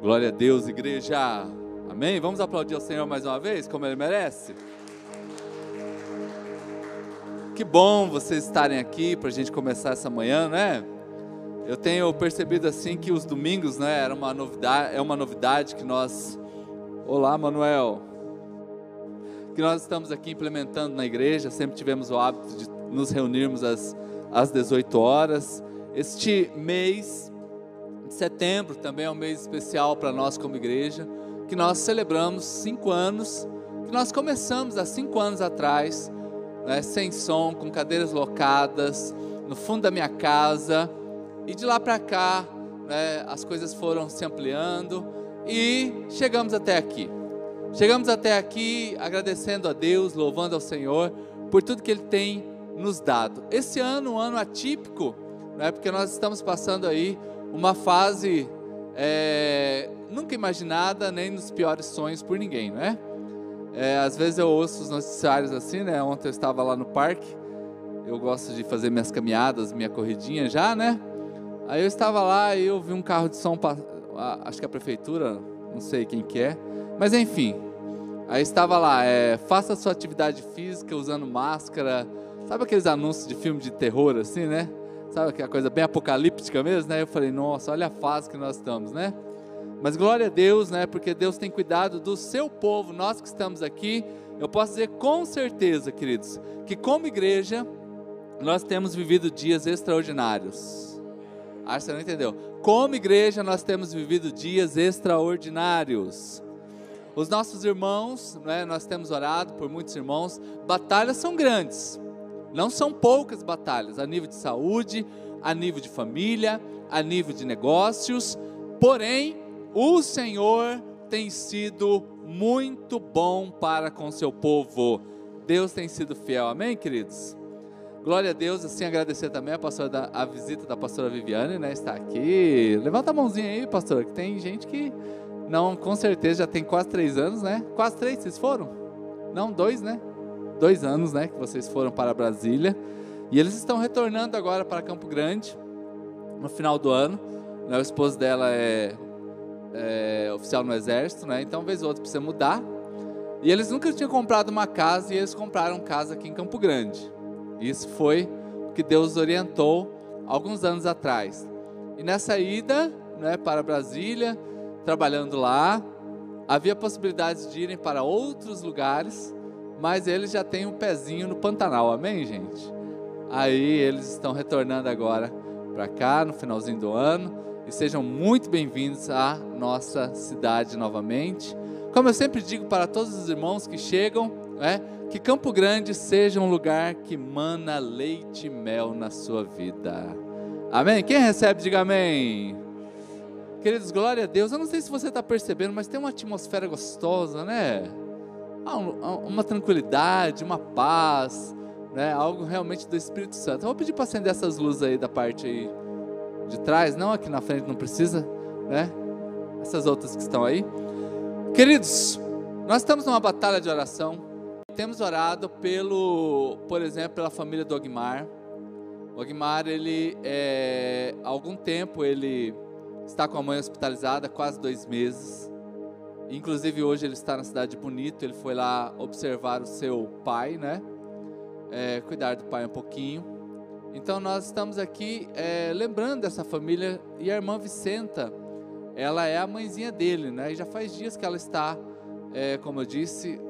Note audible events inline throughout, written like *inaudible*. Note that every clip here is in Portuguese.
Glória a Deus, igreja. Amém? Vamos aplaudir ao Senhor mais uma vez, como Ele merece? Que bom vocês estarem aqui para a gente começar essa manhã, né? Eu tenho percebido assim que os domingos, né, era uma novidade, é uma novidade que nós. Olá, Manuel. Que nós estamos aqui implementando na igreja. Sempre tivemos o hábito de nos reunirmos às, às 18 horas. Este mês Setembro também é um mês especial para nós como igreja, que nós celebramos cinco anos, que nós começamos há cinco anos atrás, né, sem som, com cadeiras locadas, no fundo da minha casa, e de lá para cá né, as coisas foram se ampliando e chegamos até aqui. Chegamos até aqui agradecendo a Deus, louvando ao Senhor por tudo que Ele tem nos dado. Esse ano, um ano atípico, né, porque nós estamos passando aí uma fase é, nunca imaginada, nem nos piores sonhos por ninguém, não é? é? Às vezes eu ouço os noticiários assim, né? Ontem eu estava lá no parque, eu gosto de fazer minhas caminhadas, minha corridinha já, né? Aí eu estava lá e eu vi um carro de som, acho que a prefeitura, não sei quem que é, mas enfim. Aí estava lá, é, faça sua atividade física usando máscara, sabe aqueles anúncios de filme de terror assim, né? Sabe aquela coisa bem apocalíptica mesmo, né? Eu falei, nossa, olha a fase que nós estamos, né? Mas glória a Deus, né? Porque Deus tem cuidado do seu povo, nós que estamos aqui. Eu posso dizer com certeza, queridos, que como igreja, nós temos vivido dias extraordinários. Acho que você não entendeu. Como igreja, nós temos vivido dias extraordinários. Os nossos irmãos, né, nós temos orado por muitos irmãos, batalhas são grandes, não são poucas batalhas a nível de saúde, a nível de família, a nível de negócios, porém, o Senhor tem sido muito bom para com seu povo. Deus tem sido fiel, amém, queridos? Glória a Deus, assim agradecer também a, pastora da, a visita da pastora Viviane, né? Está aqui. Levanta a mãozinha aí, pastora, que tem gente que não, com certeza já tem quase três anos, né? Quase três, vocês foram? Não, dois, né? Dois anos, né, que vocês foram para Brasília. E eles estão retornando agora para Campo Grande, no final do ano. Né, o esposo dela é, é oficial no Exército, né, então, vez ou outra, precisa mudar. E eles nunca tinham comprado uma casa e eles compraram casa aqui em Campo Grande. Isso foi o que Deus orientou alguns anos atrás. E nessa ida né, para Brasília, trabalhando lá, havia possibilidades de irem para outros lugares, mas eles já têm um pezinho no Pantanal, amém, gente? Aí eles estão retornando agora para cá no finalzinho do ano e sejam muito bem-vindos à nossa cidade novamente. Como eu sempre digo para todos os irmãos que chegam, é, que Campo Grande seja um lugar que mana leite e mel na sua vida. Amém? Quem recebe, diga amém. Queridos, glória a Deus. Eu não sei se você está percebendo, mas tem uma atmosfera gostosa, né? Uma tranquilidade, uma paz, né? algo realmente do Espírito Santo. Eu vou pedir para acender essas luzes aí da parte aí de trás, não aqui na frente, não precisa, né? Essas outras que estão aí. Queridos, nós estamos numa batalha de oração. Temos orado pelo, por exemplo, pela família do Ogmar. O Ogmar, ele, é, há algum tempo, ele está com a mãe hospitalizada, quase dois meses. Inclusive hoje ele está na cidade de Bonito, ele foi lá observar o seu pai, né? É, cuidar do pai um pouquinho. Então nós estamos aqui é, lembrando dessa família e a irmã Vicenta, ela é a mãezinha dele, né? E já faz dias que ela está, é, como eu disse,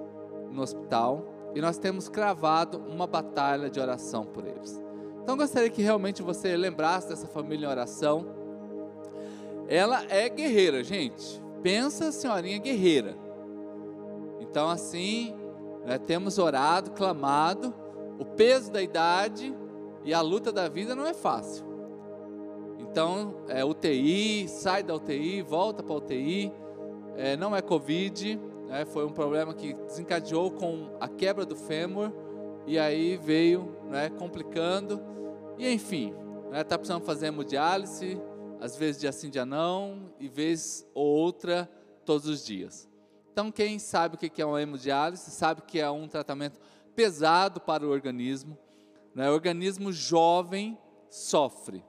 no hospital e nós temos cravado uma batalha de oração por eles. Então gostaria que realmente você lembrasse dessa família em oração. Ela é guerreira, gente. Pensa, senhorinha guerreira. Então, assim, né, temos orado, clamado. O peso da idade e a luta da vida não é fácil. Então, é UTI, sai da UTI, volta para a UTI. É, não é Covid, né, foi um problema que desencadeou com a quebra do fêmur e aí veio né, complicando. E enfim, está né, tá precisando fazer hemodiálise, às vezes dia sim, dia não, e vez ou outra todos os dias. Então, quem sabe o que é uma hemodiálise, sabe que é um tratamento pesado para o organismo. Né? O organismo jovem sofre,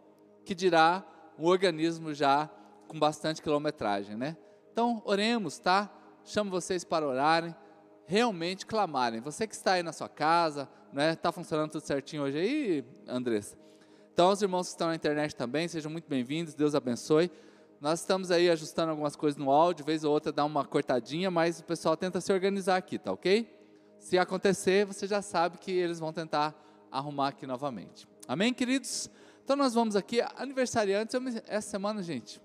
que dirá um organismo já com bastante quilometragem, né? Então, oremos, tá? Chamo vocês para orarem, realmente clamarem. Você que está aí na sua casa, né? Está funcionando tudo certinho hoje aí, Andressa? Então, os irmãos que estão na internet também, sejam muito bem-vindos, Deus abençoe. Nós estamos aí ajustando algumas coisas no áudio, vez ou outra dá uma cortadinha, mas o pessoal tenta se organizar aqui, tá ok? Se acontecer, você já sabe que eles vão tentar arrumar aqui novamente. Amém, queridos? Então nós vamos aqui, aniversariantes, me, essa semana, gente,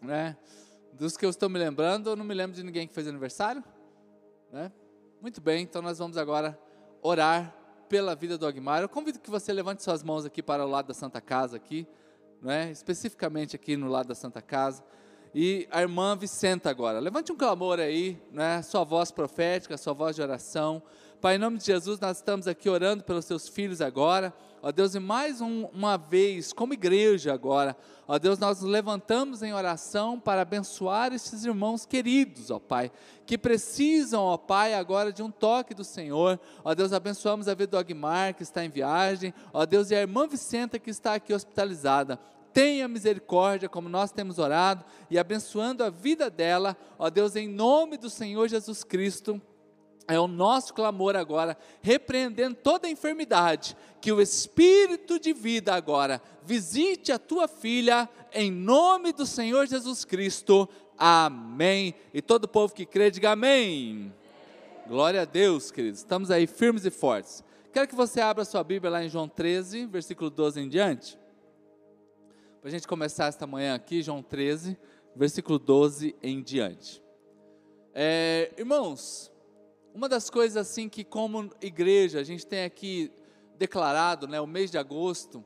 né? Dos que eu estou me lembrando, eu não me lembro de ninguém que fez aniversário, né? Muito bem, então nós vamos agora orar pela vida do Agmar. Eu convido que você levante suas mãos aqui para o lado da Santa Casa aqui é? especificamente aqui no lado da Santa Casa. E a irmã Vicenta agora, levante um clamor aí, né? sua voz profética, sua voz de oração. Pai, em nome de Jesus, nós estamos aqui orando pelos seus filhos agora. Ó Deus, e mais um, uma vez, como igreja agora, ó Deus, nós nos levantamos em oração para abençoar esses irmãos queridos, ó Pai, que precisam, ó Pai, agora de um toque do Senhor. Ó Deus, abençoamos a vida do Agmar, que está em viagem. Ó Deus, e a irmã Vicenta, que está aqui hospitalizada tenha misericórdia, como nós temos orado, e abençoando a vida dela, ó Deus, em nome do Senhor Jesus Cristo. É o nosso clamor agora, repreendendo toda a enfermidade, que o Espírito de vida agora visite a tua filha, em nome do Senhor Jesus Cristo. Amém. E todo povo que crê, diga amém. Glória a Deus, queridos. Estamos aí firmes e fortes. Quero que você abra sua Bíblia lá em João 13, versículo 12 em diante. Para a gente começar esta manhã aqui, João 13, versículo 12 em diante. É, irmãos, uma das coisas assim que como igreja a gente tem aqui declarado, né, o mês de agosto,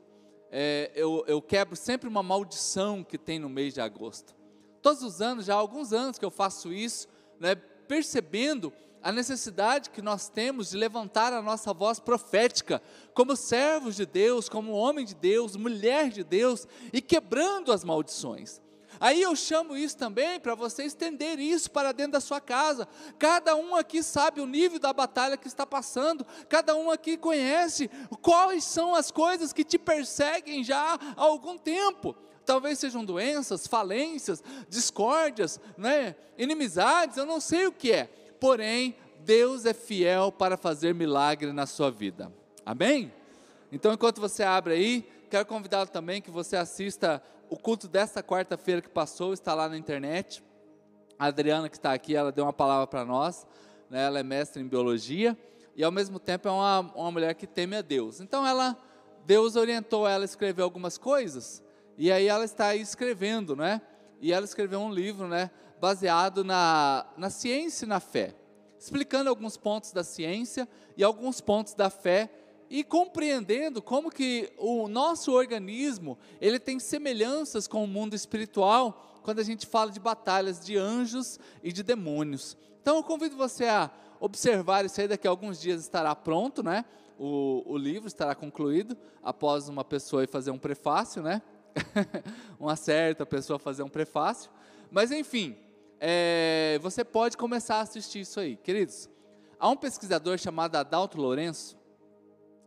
é, eu, eu quebro sempre uma maldição que tem no mês de agosto. Todos os anos, já há alguns anos que eu faço isso, né, percebendo a necessidade que nós temos de levantar a nossa voz profética, como servos de Deus, como homem de Deus, mulher de Deus, e quebrando as maldições. Aí eu chamo isso também para você estender isso para dentro da sua casa. Cada um aqui sabe o nível da batalha que está passando, cada um aqui conhece quais são as coisas que te perseguem já há algum tempo. Talvez sejam doenças, falências, discórdias, né? inimizades, eu não sei o que é porém, Deus é fiel para fazer milagre na sua vida. Amém? Então, enquanto você abre aí, quero convidá-lo também que você assista o culto desta quarta-feira que passou, está lá na internet. A Adriana, que está aqui, ela deu uma palavra para nós. Né? Ela é mestre em biologia e, ao mesmo tempo, é uma, uma mulher que teme a Deus. Então, ela, Deus orientou ela a escrever algumas coisas e aí ela está aí escrevendo, né? E ela escreveu um livro, né? baseado na, na ciência e na fé, explicando alguns pontos da ciência e alguns pontos da fé e compreendendo como que o nosso organismo ele tem semelhanças com o mundo espiritual quando a gente fala de batalhas de anjos e de demônios. Então eu convido você a observar isso aí, daqui a alguns dias estará pronto, né? O, o livro estará concluído após uma pessoa fazer um prefácio, né? *laughs* uma certa pessoa fazer um prefácio. Mas enfim, é, você pode começar a assistir isso aí. Queridos, há um pesquisador chamado Adalto Lourenço,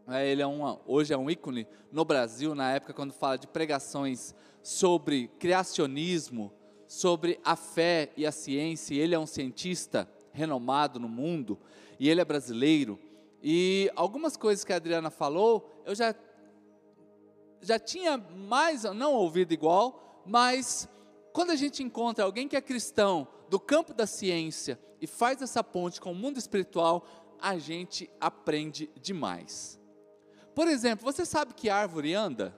ele é uma, hoje é um ícone no Brasil, na época quando fala de pregações sobre criacionismo, sobre a fé e a ciência, ele é um cientista renomado no mundo, e ele é brasileiro, e algumas coisas que a Adriana falou, eu já, já tinha mais, não ouvido igual, mas quando a gente encontra alguém que é cristão do campo da ciência e faz essa ponte com o mundo espiritual, a gente aprende demais. Por exemplo, você sabe que árvore anda?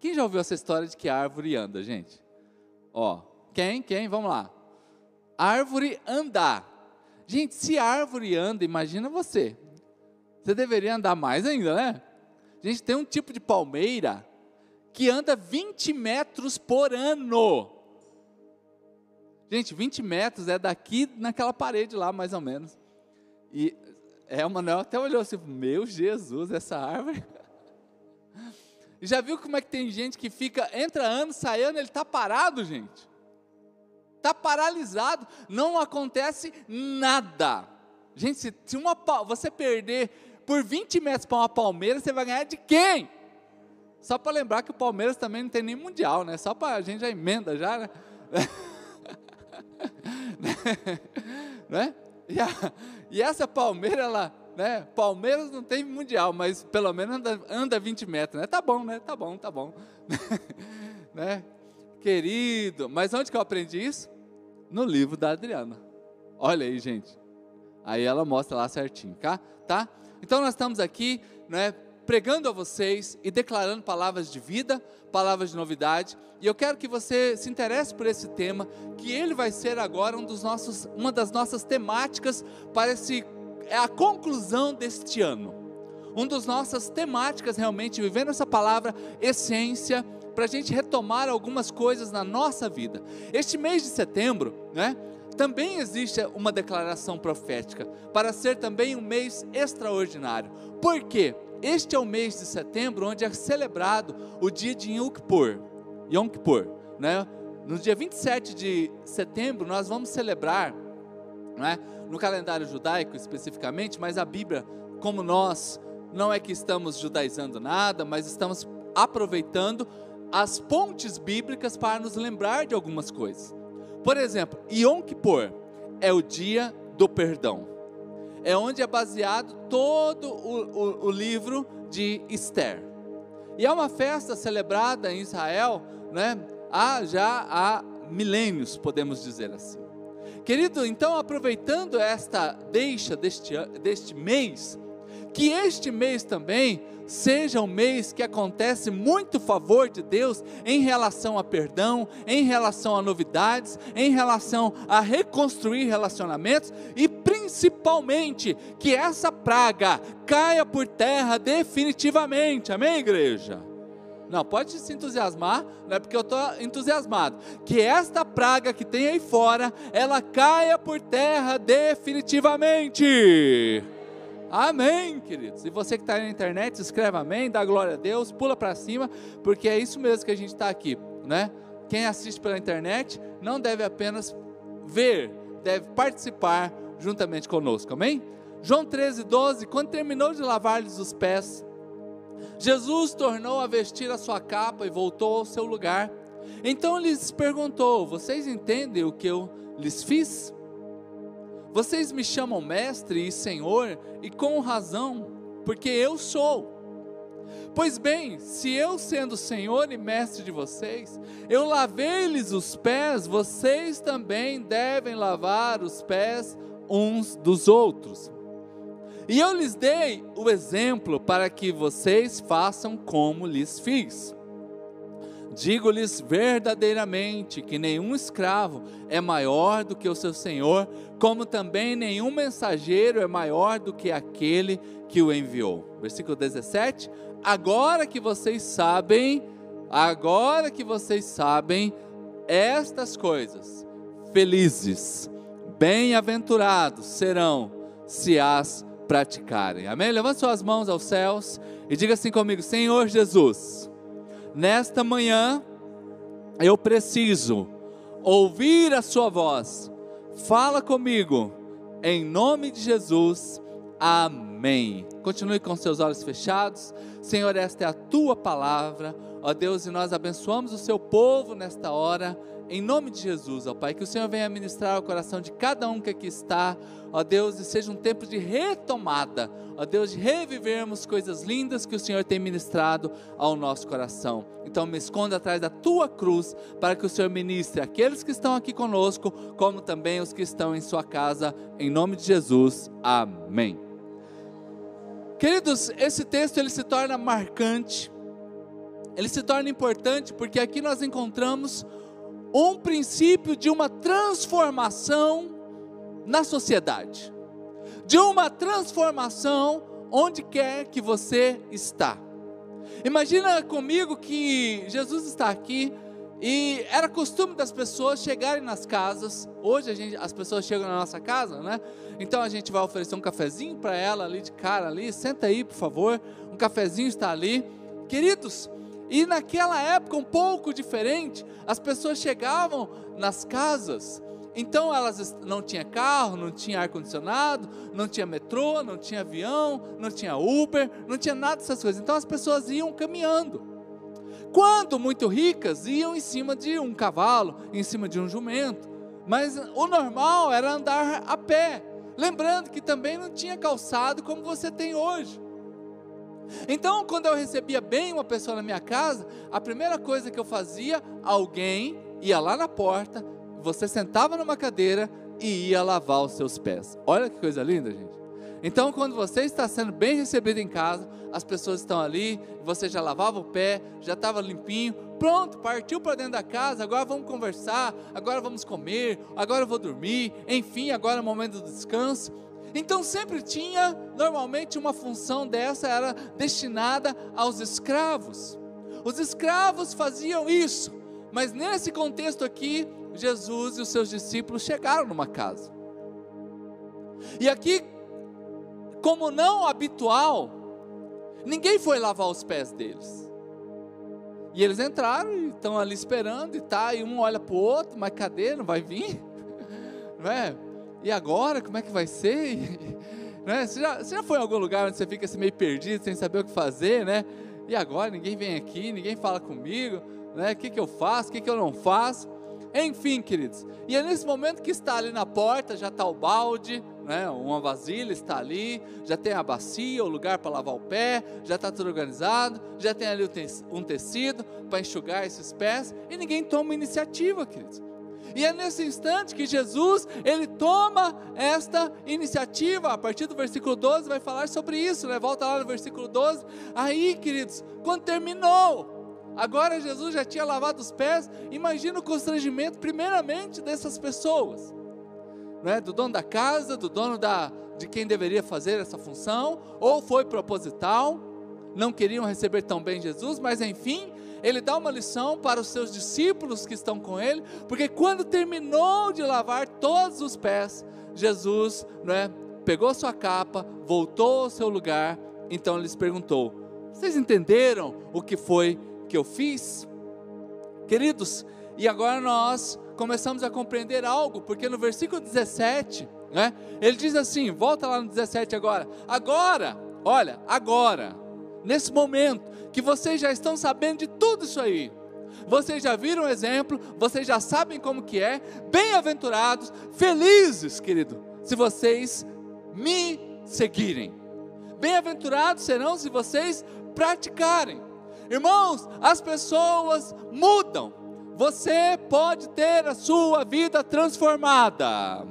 Quem já ouviu essa história de que árvore anda, gente? Ó, quem? Quem? Vamos lá. Árvore andar. Gente, se árvore anda, imagina você. Você deveria andar mais ainda, né? Gente tem um tipo de palmeira que anda 20 metros por ano. Gente, 20 metros é daqui naquela parede lá, mais ou menos. E é, o Manuel até olhou assim, meu Jesus, essa árvore. *laughs* Já viu como é que tem gente que fica, entra ano, sai ano, ele está parado, gente. Está paralisado, não acontece nada. Gente, se, se uma, você perder por 20 metros para uma palmeira, você vai ganhar de quem? Só para lembrar que o Palmeiras também não tem nem mundial, né? Só para a gente já emenda já, né? *laughs* né? E, a, e essa palmeira, ela, né? Palmeiras não tem mundial, mas pelo menos anda, anda 20 metros, né? Tá bom, né? Tá bom, tá bom. *laughs* né? Querido, mas onde que eu aprendi isso? No livro da Adriana. Olha aí, gente. Aí ela mostra lá certinho, tá? tá? Então nós estamos aqui, né, pregando a vocês e declarando palavras de vida, palavras de novidade. E eu quero que você se interesse por esse tema, que ele vai ser agora um dos nossos, uma das nossas temáticas para esse é a conclusão deste ano. Um dos nossas temáticas realmente vivendo essa palavra essência para a gente retomar algumas coisas na nossa vida. Este mês de setembro, né? Também existe uma declaração profética para ser também um mês extraordinário. Por quê? Este é o mês de setembro onde é celebrado o dia de Yom Kippur. Yom Kippur, né? No dia 27 de setembro nós vamos celebrar, né? no calendário judaico especificamente, mas a Bíblia, como nós, não é que estamos judaizando nada, mas estamos aproveitando as pontes bíblicas para nos lembrar de algumas coisas. Por exemplo, Yom Kippur é o dia do perdão é onde é baseado todo o, o, o livro de Esther. E é uma festa celebrada em Israel, né, há já há milênios, podemos dizer assim. Querido, então aproveitando esta deixa deste, deste mês, que este mês também seja um mês que acontece muito favor de Deus em relação a perdão, em relação a novidades, em relação a reconstruir relacionamentos e principalmente que essa praga caia por terra definitivamente. Amém, igreja? Não, pode se entusiasmar, não é porque eu estou entusiasmado. Que esta praga que tem aí fora, ela caia por terra definitivamente. Amém, queridos. E você que está na internet, escreve amém, dá glória a Deus, pula para cima, porque é isso mesmo que a gente está aqui, né? Quem assiste pela internet não deve apenas ver, deve participar juntamente conosco, amém? João 13, 12, quando terminou de lavar-lhes os pés, Jesus tornou a vestir a sua capa e voltou ao seu lugar. Então lhes perguntou: Vocês entendem o que eu lhes fiz? Vocês me chamam mestre e senhor, e com razão, porque eu sou. Pois bem, se eu, sendo senhor e mestre de vocês, eu lavei-lhes os pés, vocês também devem lavar os pés uns dos outros. E eu lhes dei o exemplo para que vocês façam como lhes fiz. Digo-lhes verdadeiramente que nenhum escravo é maior do que o seu senhor, como também nenhum mensageiro é maior do que aquele que o enviou. Versículo 17. Agora que vocês sabem, agora que vocês sabem estas coisas, felizes, bem-aventurados serão se as praticarem. Amém? Levante suas mãos aos céus e diga assim comigo: Senhor Jesus nesta manhã, eu preciso ouvir a Sua voz. Fala comigo, em nome de Jesus. Amém. Continue com seus olhos fechados. Senhor, esta é a tua palavra. Ó Deus, e nós abençoamos o seu povo nesta hora em nome de Jesus, ó Pai, que o Senhor venha ministrar o coração de cada um que aqui está, ó Deus, e seja um tempo de retomada, ó Deus, de revivermos coisas lindas que o Senhor tem ministrado ao nosso coração. Então me esconda atrás da tua cruz, para que o Senhor ministre aqueles que estão aqui conosco, como também os que estão em sua casa, em nome de Jesus. Amém. Queridos, esse texto ele se torna marcante, ele se torna importante porque aqui nós encontramos um princípio de uma transformação na sociedade, de uma transformação onde quer que você está. Imagina comigo que Jesus está aqui e era costume das pessoas chegarem nas casas. Hoje gente, as pessoas chegam na nossa casa, né? Então a gente vai oferecer um cafezinho para ela ali de cara ali. Senta aí, por favor. Um cafezinho está ali. Queridos, e naquela época, um pouco diferente, as pessoas chegavam nas casas, então elas não tinha carro, não tinha ar-condicionado, não tinha metrô, não tinha avião, não tinha Uber, não tinha nada dessas coisas. Então as pessoas iam caminhando. Quando muito ricas, iam em cima de um cavalo, em cima de um jumento. Mas o normal era andar a pé. Lembrando que também não tinha calçado como você tem hoje. Então, quando eu recebia bem uma pessoa na minha casa, a primeira coisa que eu fazia, alguém ia lá na porta, você sentava numa cadeira e ia lavar os seus pés. Olha que coisa linda, gente. Então, quando você está sendo bem recebido em casa, as pessoas estão ali, você já lavava o pé, já estava limpinho, pronto, partiu para dentro da casa, agora vamos conversar, agora vamos comer, agora eu vou dormir, enfim, agora é o momento do descanso. Então sempre tinha, normalmente, uma função dessa era destinada aos escravos. Os escravos faziam isso, mas nesse contexto aqui, Jesus e os seus discípulos chegaram numa casa. E aqui, como não habitual, ninguém foi lavar os pés deles. E eles entraram e estão ali esperando, e tá, e um olha para o outro, mas cadê? Não vai vir? *laughs* Não é? E agora, como é que vai ser? *laughs* né? você, já, você já foi em algum lugar onde você fica assim meio perdido, sem saber o que fazer, né? E agora ninguém vem aqui, ninguém fala comigo, né? O que, que eu faço, o que, que eu não faço? Enfim, queridos. E é nesse momento que está ali na porta, já está o balde, né? Uma vasilha está ali, já tem a bacia, o lugar para lavar o pé, já está tudo organizado, já tem ali um tecido para enxugar esses pés, e ninguém toma iniciativa, queridos. E é nesse instante que Jesus, ele toma esta iniciativa. A partir do versículo 12 vai falar sobre isso, né? Volta lá no versículo 12. Aí, queridos, quando terminou, agora Jesus já tinha lavado os pés. Imagina o constrangimento, primeiramente, dessas pessoas, né? Do dono da casa, do dono da de quem deveria fazer essa função, ou foi proposital, não queriam receber tão bem Jesus, mas enfim, ele dá uma lição para os seus discípulos que estão com ele, porque quando terminou de lavar todos os pés, Jesus né, pegou sua capa, voltou ao seu lugar, então lhes perguntou: Vocês entenderam o que foi que eu fiz? Queridos, e agora nós começamos a compreender algo, porque no versículo 17, né, ele diz assim: volta lá no 17 agora. Agora, olha, agora, nesse momento, que vocês já estão sabendo de tudo isso aí. Vocês já viram o exemplo, vocês já sabem como que é. Bem-aventurados, felizes, querido, se vocês me seguirem. Bem-aventurados serão se vocês praticarem. Irmãos, as pessoas mudam. Você pode ter a sua vida transformada.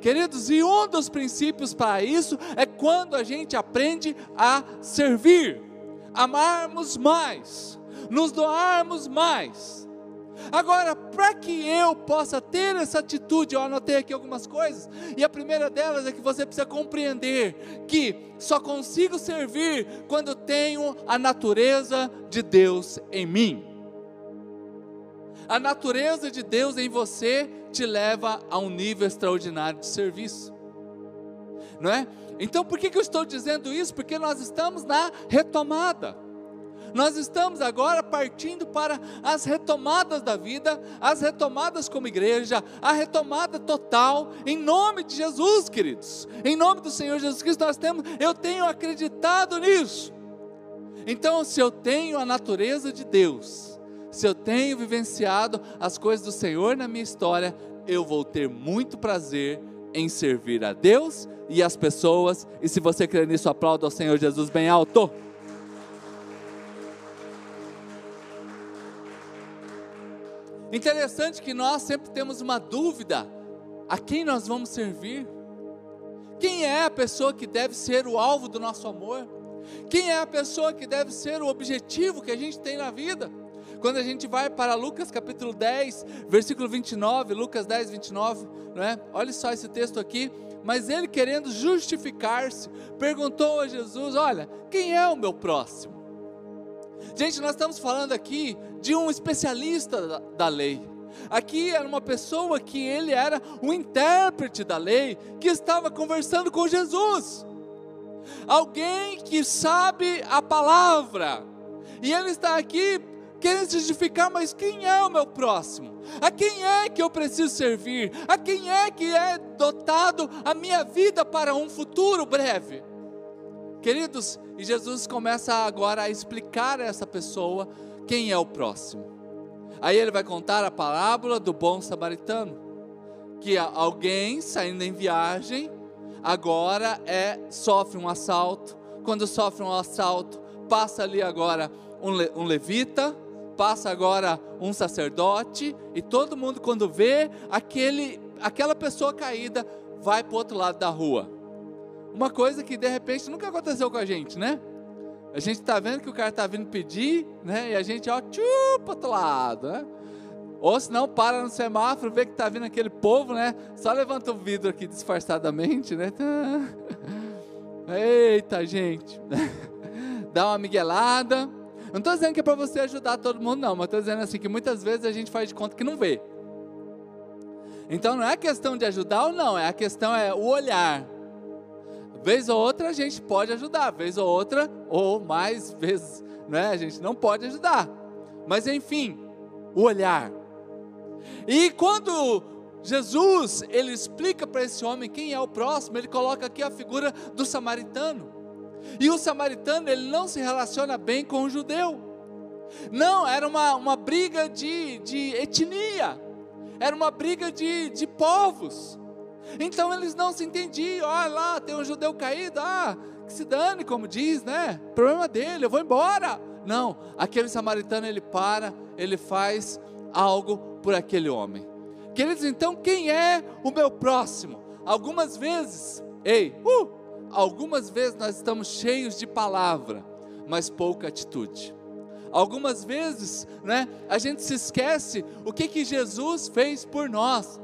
Queridos, e um dos princípios para isso é quando a gente aprende a servir amarmos mais, nos doarmos mais. Agora, para que eu possa ter essa atitude, eu anotei aqui algumas coisas, e a primeira delas é que você precisa compreender que só consigo servir quando tenho a natureza de Deus em mim. A natureza de Deus em você te leva a um nível extraordinário de serviço, não é? Então, por que, que eu estou dizendo isso? Porque nós estamos na retomada. Nós estamos agora partindo para as retomadas da vida, as retomadas como igreja, a retomada total, em nome de Jesus, queridos. Em nome do Senhor Jesus Cristo, nós temos, eu tenho acreditado nisso. Então, se eu tenho a natureza de Deus, se eu tenho vivenciado as coisas do Senhor na minha história, eu vou ter muito prazer em servir a Deus e as pessoas. E se você crê nisso, aplauda ao Senhor Jesus bem alto. Interessante que nós sempre temos uma dúvida: a quem nós vamos servir? Quem é a pessoa que deve ser o alvo do nosso amor? Quem é a pessoa que deve ser o objetivo que a gente tem na vida? Quando a gente vai para Lucas capítulo 10, versículo 29, Lucas 10, 29, não é? Olha só esse texto aqui. Mas ele, querendo justificar-se, perguntou a Jesus: Olha, quem é o meu próximo? Gente, nós estamos falando aqui de um especialista da, lei. Aqui era uma pessoa que ele era um intérprete da lei, que estava conversando com Jesus. Alguém que sabe a palavra. E ele está aqui querendo justificar, mas quem é o meu próximo? A quem é que eu preciso servir? A quem é que é dotado a minha vida para um futuro breve? Queridos, e Jesus começa agora a explicar a essa pessoa quem é o próximo. Aí ele vai contar a parábola do bom samaritano. que alguém saindo em viagem agora é sofre um assalto. Quando sofre um assalto, passa ali agora um, le, um levita, passa agora um sacerdote e todo mundo quando vê aquele aquela pessoa caída vai para o outro lado da rua. Uma coisa que de repente nunca aconteceu com a gente, né? A gente está vendo que o cara está vindo pedir, né? E a gente, ó, tchu, para outro lado, né? Ou se não, para no semáforo, vê que está vindo aquele povo, né? Só levanta o vidro aqui disfarçadamente, né? *laughs* Eita, gente. *laughs* Dá uma miguelada. Não estou dizendo que é para você ajudar todo mundo, não. Mas estou dizendo assim que muitas vezes a gente faz de conta que não vê. Então não é questão de ajudar ou não. É a questão é o olhar. Vez ou outra a gente pode ajudar. Vez ou outra, ou mais vezes, né? A gente não pode ajudar. Mas enfim, o olhar. E quando Jesus ele explica para esse homem quem é o próximo, ele coloca aqui a figura do samaritano. E o samaritano ele não se relaciona bem com o judeu. Não, era uma, uma briga de, de etnia, era uma briga de, de povos. Então eles não se entendiam. Olha lá, tem um judeu caído, ah, que se dane, como diz, né? Problema dele, eu vou embora. Não, aquele samaritano ele para, ele faz algo por aquele homem. Queridos, então quem é o meu próximo? Algumas vezes, ei, uh, algumas vezes nós estamos cheios de palavra, mas pouca atitude. Algumas vezes, né, a gente se esquece o que que Jesus fez por nós.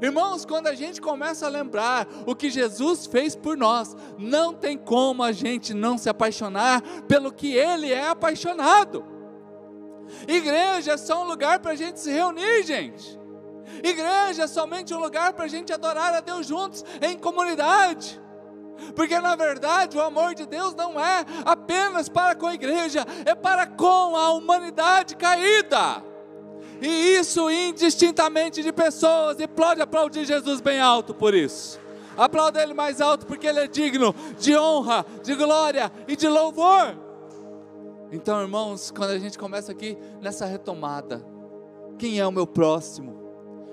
Irmãos, quando a gente começa a lembrar o que Jesus fez por nós, não tem como a gente não se apaixonar pelo que Ele é apaixonado. Igreja é só um lugar para a gente se reunir, gente. Igreja é somente um lugar para a gente adorar a Deus juntos, em comunidade. Porque na verdade o amor de Deus não é apenas para com a igreja, é para com a humanidade caída. E isso indistintamente de pessoas. E pode aplaudir Jesus bem alto por isso. Aplauda Ele mais alto porque Ele é digno de honra, de glória e de louvor. Então, irmãos, quando a gente começa aqui nessa retomada, quem é o meu próximo?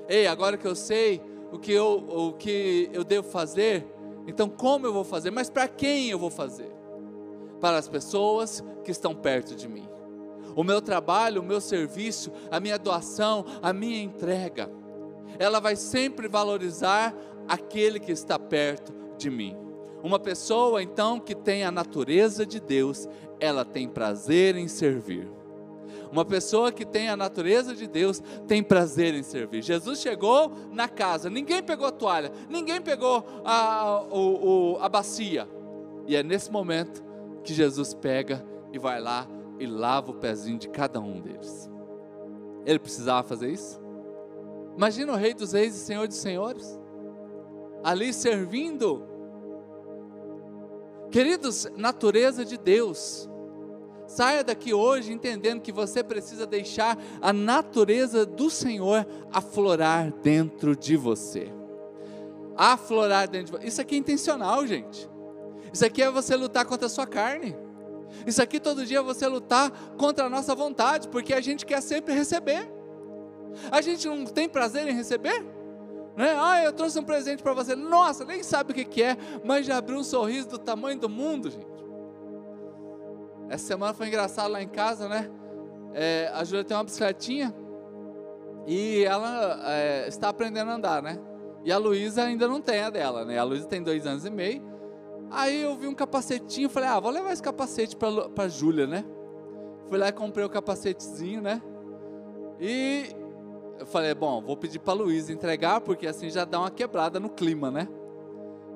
Ei, agora que eu sei o que eu, o que eu devo fazer, então como eu vou fazer? Mas para quem eu vou fazer? Para as pessoas que estão perto de mim o meu trabalho, o meu serviço, a minha doação, a minha entrega, ela vai sempre valorizar aquele que está perto de mim. Uma pessoa então que tem a natureza de Deus, ela tem prazer em servir. Uma pessoa que tem a natureza de Deus tem prazer em servir. Jesus chegou na casa, ninguém pegou a toalha, ninguém pegou a, o, a bacia. E é nesse momento que Jesus pega e vai lá e lava o pezinho de cada um deles. Ele precisava fazer isso? Imagina o Rei dos Reis e Senhor dos Senhores, ali servindo. Queridos, natureza de Deus. Saia daqui hoje entendendo que você precisa deixar a natureza do Senhor aflorar dentro de você. Aflorar dentro de você. Isso aqui é intencional, gente. Isso aqui é você lutar contra a sua carne. Isso aqui todo dia é você lutar contra a nossa vontade, porque a gente quer sempre receber. A gente não tem prazer em receber? Né? Ah, eu trouxe um presente para você. Nossa, nem sabe o que, que é, mas já abriu um sorriso do tamanho do mundo, gente. Essa semana foi engraçado lá em casa, né? É, a Júlia tem uma bicicletinha e ela é, está aprendendo a andar, né? E a Luísa ainda não tem a dela, né? A Luísa tem dois anos e meio Aí eu vi um capacetinho, falei, ah, vou levar esse capacete para a Júlia, né? Fui lá e comprei o capacetezinho, né? E eu falei, bom, vou pedir para Luísa entregar, porque assim já dá uma quebrada no clima, né?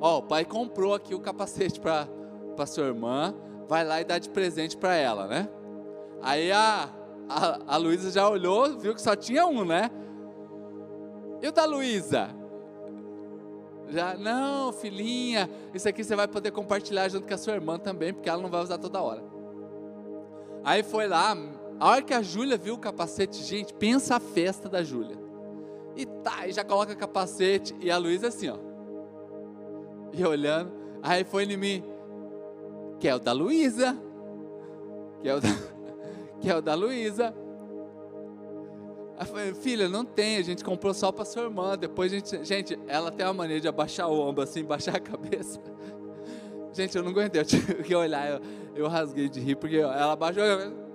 Ó, o pai comprou aqui o capacete para sua irmã, vai lá e dá de presente para ela, né? Aí a, a, a Luísa já olhou, viu que só tinha um, né? E o da Luísa? Já, não, filhinha, isso aqui você vai poder compartilhar junto com a sua irmã também, porque ela não vai usar toda hora. Aí foi lá, a hora que a Júlia viu o capacete, gente, pensa a festa da Júlia. E tá, e já coloca o capacete, e a Luísa assim, ó. E olhando, aí foi em mim, que é o da Luísa, que é o da, *laughs* que é o da Luísa. Filha, não tem, a gente comprou só para sua irmã. Depois a gente. Gente, ela tem uma mania de abaixar o ombro, assim, baixar a cabeça. *laughs* Gente, eu não aguentei, eu tive *laughs* que olhar, eu, eu rasguei de rir, porque ela abaixou a cabeça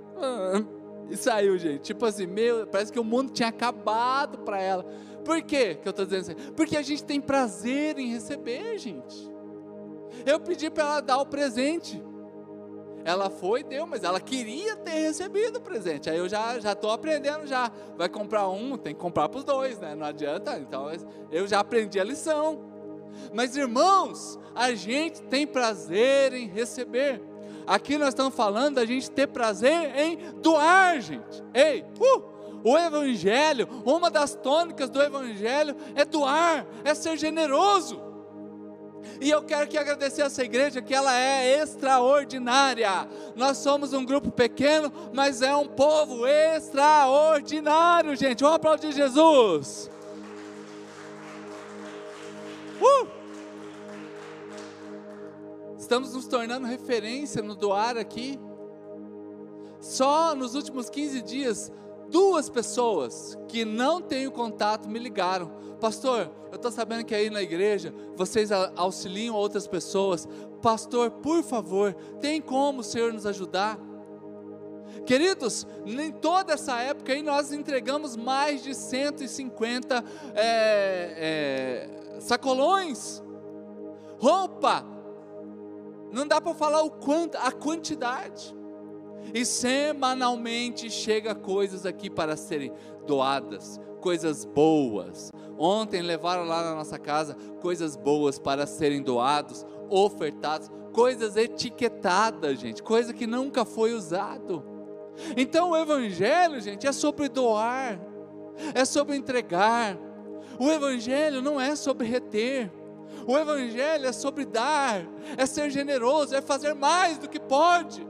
e saiu, gente. Tipo assim, meu, parece que o mundo tinha acabado para ela. Por quê que eu estou dizendo assim? Porque a gente tem prazer em receber, gente. Eu pedi para ela dar o presente. Ela foi e deu, mas ela queria ter recebido o presente. Aí eu já já estou aprendendo já. Vai comprar um, tem que comprar para os dois, né? Não adianta. Então eu já aprendi a lição. Mas irmãos, a gente tem prazer em receber. Aqui nós estamos falando da gente ter prazer em doar, gente. Ei, uh, o Evangelho, uma das tônicas do Evangelho é doar, é ser generoso. E eu quero que agradecer essa igreja que ela é extraordinária. Nós somos um grupo pequeno, mas é um povo extraordinário, gente. Vamos aplaudir Jesus. Uh! Estamos nos tornando referência no doar aqui. Só nos últimos 15 dias, duas pessoas que não têm contato me ligaram. Pastor, eu estou sabendo que aí na igreja vocês auxiliam outras pessoas. Pastor, por favor, tem como o Senhor nos ajudar? Queridos, em toda essa época aí nós entregamos mais de 150 é, é, sacolões, roupa, não dá para falar o quanto, a quantidade. E semanalmente chega coisas aqui para serem doadas, coisas boas. Ontem levaram lá na nossa casa coisas boas para serem doados, ofertados, coisas etiquetadas, gente, coisa que nunca foi usado. Então o evangelho, gente, é sobre doar, é sobre entregar. O evangelho não é sobre reter. O Evangelho é sobre dar, é ser generoso, é fazer mais do que pode.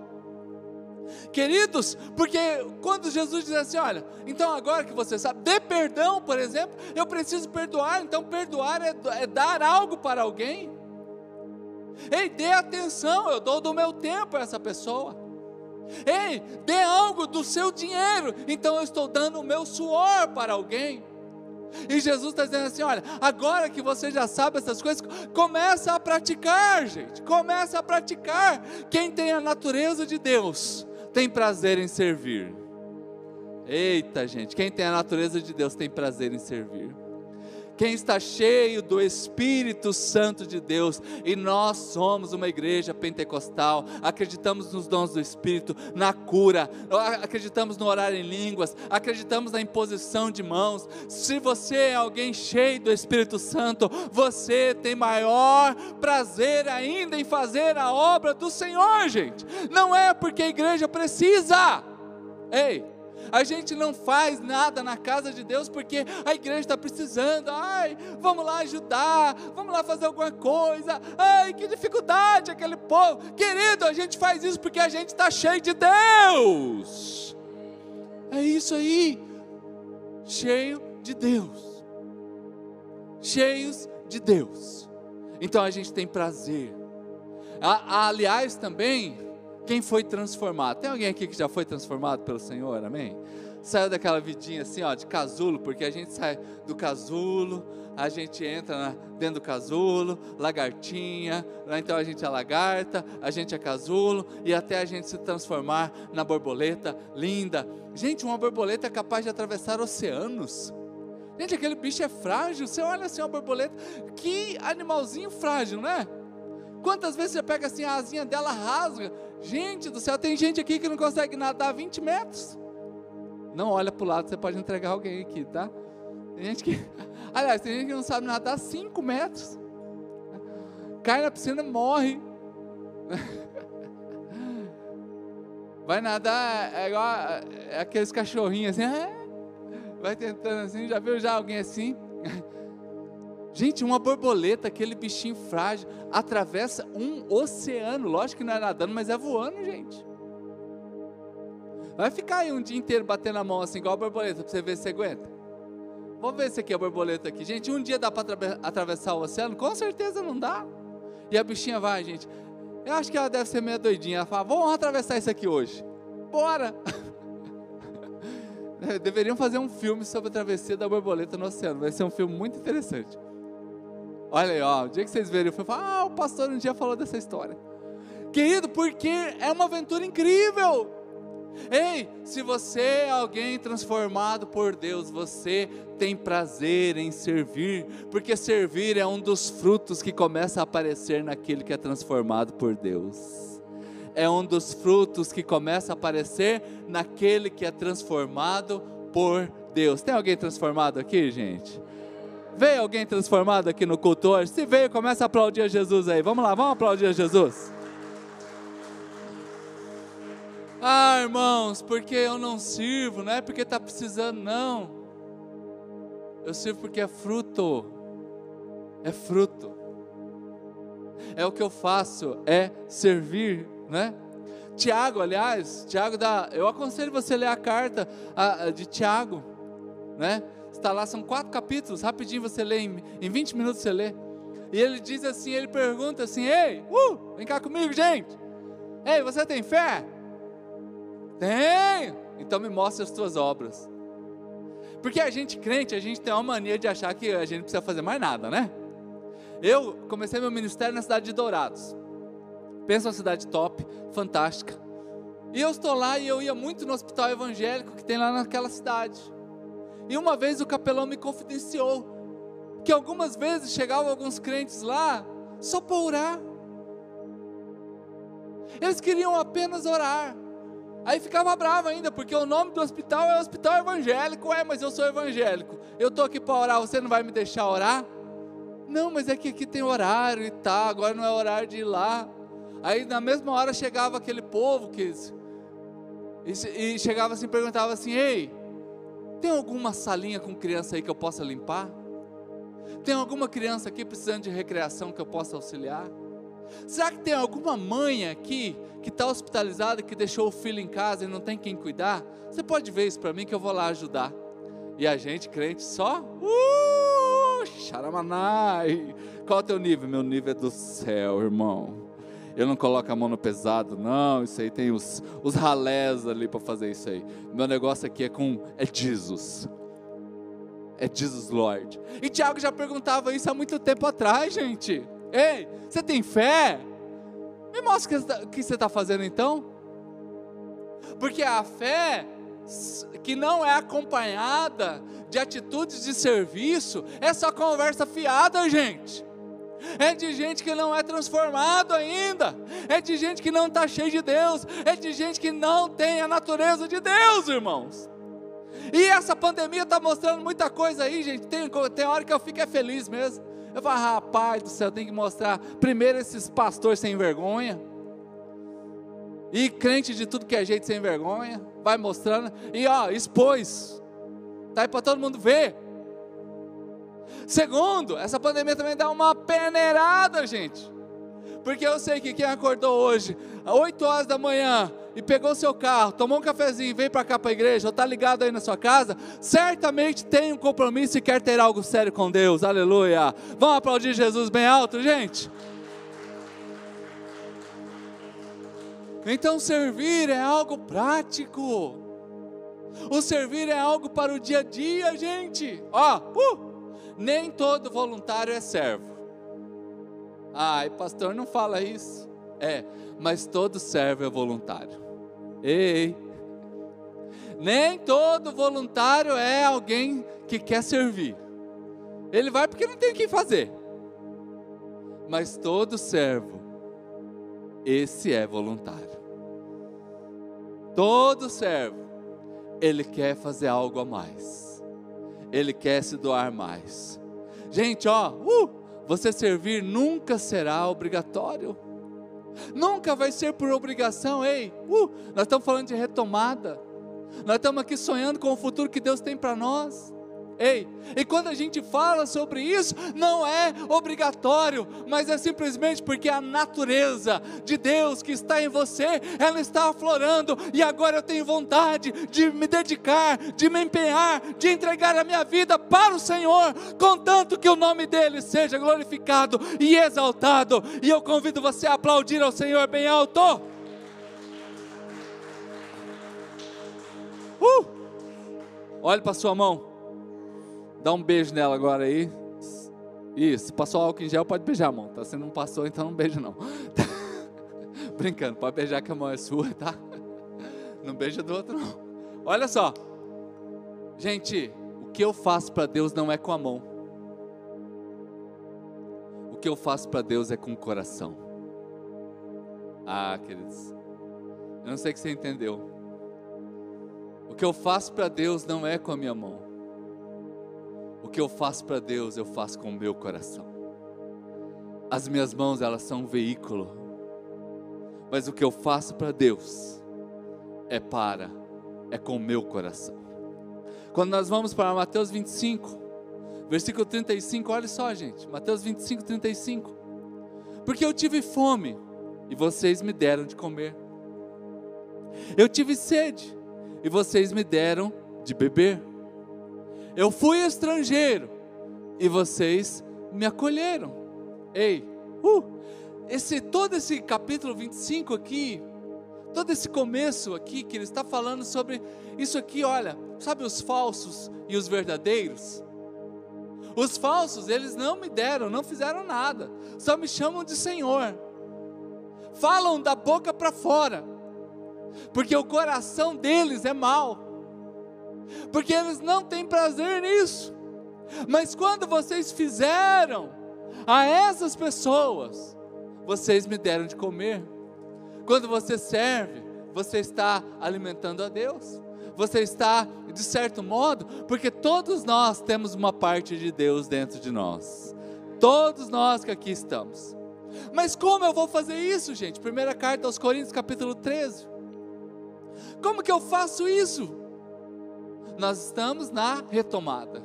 Queridos, porque quando Jesus diz assim: olha, então agora que você sabe, dê perdão, por exemplo, eu preciso perdoar, então perdoar é, é dar algo para alguém. Ei, dê atenção, eu dou do meu tempo a essa pessoa. Ei, dê algo do seu dinheiro, então eu estou dando o meu suor para alguém. E Jesus está dizendo assim: olha, agora que você já sabe essas coisas, começa a praticar, gente. Começa a praticar. Quem tem a natureza de Deus tem prazer em servir. Eita, gente, quem tem a natureza de Deus tem prazer em servir quem está cheio do Espírito Santo de Deus, e nós somos uma igreja pentecostal, acreditamos nos dons do Espírito, na cura, acreditamos no orar em línguas, acreditamos na imposição de mãos. Se você é alguém cheio do Espírito Santo, você tem maior prazer ainda em fazer a obra do Senhor, gente. Não é porque a igreja precisa. Ei, a gente não faz nada na casa de Deus porque a igreja está precisando. Ai, vamos lá ajudar, vamos lá fazer alguma coisa. Ai, que dificuldade aquele povo. Querido, a gente faz isso porque a gente está cheio de Deus. É isso aí, cheio de Deus. Cheios de Deus. Então a gente tem prazer. aliás, também quem foi transformado? Tem alguém aqui que já foi transformado pelo Senhor? Amém? Saiu daquela vidinha assim, ó, de casulo, porque a gente sai do casulo, a gente entra na, dentro do casulo, lagartinha, então a gente é lagarta, a gente é casulo, e até a gente se transformar na borboleta linda. Gente, uma borboleta é capaz de atravessar oceanos. Gente, aquele bicho é frágil. Você olha assim, uma borboleta, que animalzinho frágil, né? Quantas vezes você pega assim a asinha dela, rasga? Gente do céu, tem gente aqui que não consegue nadar 20 metros. Não olha para o lado, você pode entregar alguém aqui, tá? Tem gente que. *laughs* Aliás, tem gente que não sabe nadar 5 metros. Cai na piscina morre. *laughs* Vai nadar, é igual é aqueles cachorrinhos assim, *laughs* vai tentando assim, já viu já alguém assim? Gente, uma borboleta, aquele bichinho frágil, atravessa um oceano. Lógico que não é nadando, mas é voando, gente. Vai ficar aí um dia inteiro batendo a mão assim, igual a borboleta, para você ver se aguenta. Vamos ver se aqui é a borboleta aqui. Gente, um dia dá para atravessar o oceano? Com certeza não dá. E a bichinha vai, gente. Eu acho que ela deve ser meio doidinha. Ela fala, vamos atravessar isso aqui hoje. Bora! *laughs* Deveriam fazer um filme sobre a travessia da borboleta no oceano. Vai ser um filme muito interessante. Olha aí, ó. O dia que vocês verem o filme, ah, o pastor um dia falou dessa história. Querido, porque é uma aventura incrível. Ei, se você é alguém transformado por Deus, você tem prazer em servir, porque servir é um dos frutos que começa a aparecer naquele que é transformado por Deus. É um dos frutos que começa a aparecer naquele que é transformado por Deus. Tem alguém transformado aqui, gente? Veio alguém transformado aqui no culto hoje? Se veio, começa a aplaudir a Jesus aí. Vamos lá, vamos aplaudir a Jesus. Ah, irmãos, porque eu não sirvo, não é porque está precisando, não. Eu sirvo porque é fruto. É fruto. É o que eu faço, é servir, né? Tiago, aliás, Tiago dá, eu aconselho você a ler a carta de Tiago, né? Está lá, são quatro capítulos, rapidinho você lê, em, em 20 minutos você lê. E ele diz assim, ele pergunta assim, ei, uh, vem cá comigo, gente. Ei, você tem fé? Tenho. Então me mostre as tuas obras. Porque a gente crente, a gente tem uma mania de achar que a gente não precisa fazer mais nada, né? Eu comecei meu ministério na cidade de Dourados. Pensa uma cidade top, fantástica. E eu estou lá e eu ia muito no hospital evangélico que tem lá naquela cidade. E uma vez o capelão me confidenciou que algumas vezes chegavam alguns crentes lá só para orar. Eles queriam apenas orar. Aí ficava bravo ainda, porque o nome do hospital é Hospital Evangélico. É, mas eu sou evangélico. Eu estou aqui para orar, você não vai me deixar orar? Não, mas é que aqui tem horário e tá, agora não é horário de ir lá. Aí na mesma hora chegava aquele povo que e, chegava assim, perguntava assim: "Ei, tem alguma salinha com criança aí que eu possa limpar? Tem alguma criança aqui precisando de recreação que eu possa auxiliar?" Será que tem alguma mãe aqui que está hospitalizada, que deixou o filho em casa e não tem quem cuidar? Você pode ver isso para mim que eu vou lá ajudar. E a gente, crente, só. Uh, xaramanai. Qual é o teu nível? Meu nível é do céu, irmão. Eu não coloco a mão no pesado, não. Isso aí tem os, os ralés ali para fazer isso aí. Meu negócio aqui é com. É Jesus. É Jesus Lord. E Tiago já perguntava isso há muito tempo atrás, gente. Ei, você tem fé? Me mostra o tá, que você está fazendo então. Porque a fé que não é acompanhada de atitudes de serviço é só conversa fiada, gente. É de gente que não é transformado ainda, é de gente que não está cheio de Deus, é de gente que não tem a natureza de Deus, irmãos. E essa pandemia está mostrando muita coisa aí, gente. Tem, tem hora que eu fico é feliz mesmo. Eu falo, rapaz do céu, tem que mostrar primeiro esses pastores sem vergonha. E crente de tudo que é jeito sem vergonha, vai mostrando. E ó, expôs. Tá aí para todo mundo ver. Segundo, essa pandemia também dá uma peneirada, gente. Porque eu sei que quem acordou hoje, às 8 horas da manhã, e pegou seu carro, tomou um cafezinho e veio para cá para a igreja, ou está ligado aí na sua casa, certamente tem um compromisso e quer ter algo sério com Deus, aleluia. Vamos aplaudir Jesus bem alto, gente? Então, servir é algo prático. O servir é algo para o dia a dia, gente. Ó, uh, nem todo voluntário é servo. Ai, pastor, não fala isso. É, mas todo servo é voluntário. Ei, nem todo voluntário é alguém que quer servir. Ele vai porque não tem o que fazer. Mas todo servo, esse é voluntário. Todo servo, ele quer fazer algo a mais. Ele quer se doar mais. Gente, ó, uh, você servir nunca será obrigatório. Nunca vai ser por obrigação, ei. Uh, nós estamos falando de retomada. Nós estamos aqui sonhando com o futuro que Deus tem para nós. Ei, e quando a gente fala sobre isso, não é obrigatório, mas é simplesmente porque a natureza de Deus que está em você, ela está aflorando, e agora eu tenho vontade de me dedicar, de me empenhar, de entregar a minha vida para o Senhor, contanto que o nome dele seja glorificado e exaltado. E eu convido você a aplaudir ao Senhor bem alto. Uh! Olhe para sua mão. Dá um beijo nela agora aí. Isso, passou álcool em gel, pode beijar a mão, tá? Se não passou, então não beija não. *laughs* Brincando, pode beijar que a mão é sua, tá? Não beija do outro não. Olha só. Gente, o que eu faço para Deus não é com a mão. O que eu faço para Deus é com o coração. Ah, queridos. Eu não sei se você entendeu. O que eu faço para Deus não é com a minha mão. O que eu faço para Deus, eu faço com o meu coração. As minhas mãos, elas são um veículo. Mas o que eu faço para Deus é para, é com o meu coração. Quando nós vamos para Mateus 25, versículo 35, olha só, gente. Mateus 25, 35. Porque eu tive fome e vocês me deram de comer. Eu tive sede e vocês me deram de beber. Eu fui estrangeiro e vocês me acolheram. Ei, uh, esse todo esse capítulo 25 aqui, todo esse começo aqui que ele está falando sobre isso aqui, olha, sabe os falsos e os verdadeiros? Os falsos, eles não me deram, não fizeram nada, só me chamam de Senhor. Falam da boca para fora, porque o coração deles é mau, porque eles não têm prazer nisso. Mas quando vocês fizeram a essas pessoas, vocês me deram de comer. Quando você serve, você está alimentando a Deus. Você está, de certo modo, porque todos nós temos uma parte de Deus dentro de nós. Todos nós que aqui estamos. Mas como eu vou fazer isso, gente? Primeira carta aos Coríntios, capítulo 13. Como que eu faço isso? Nós estamos na retomada.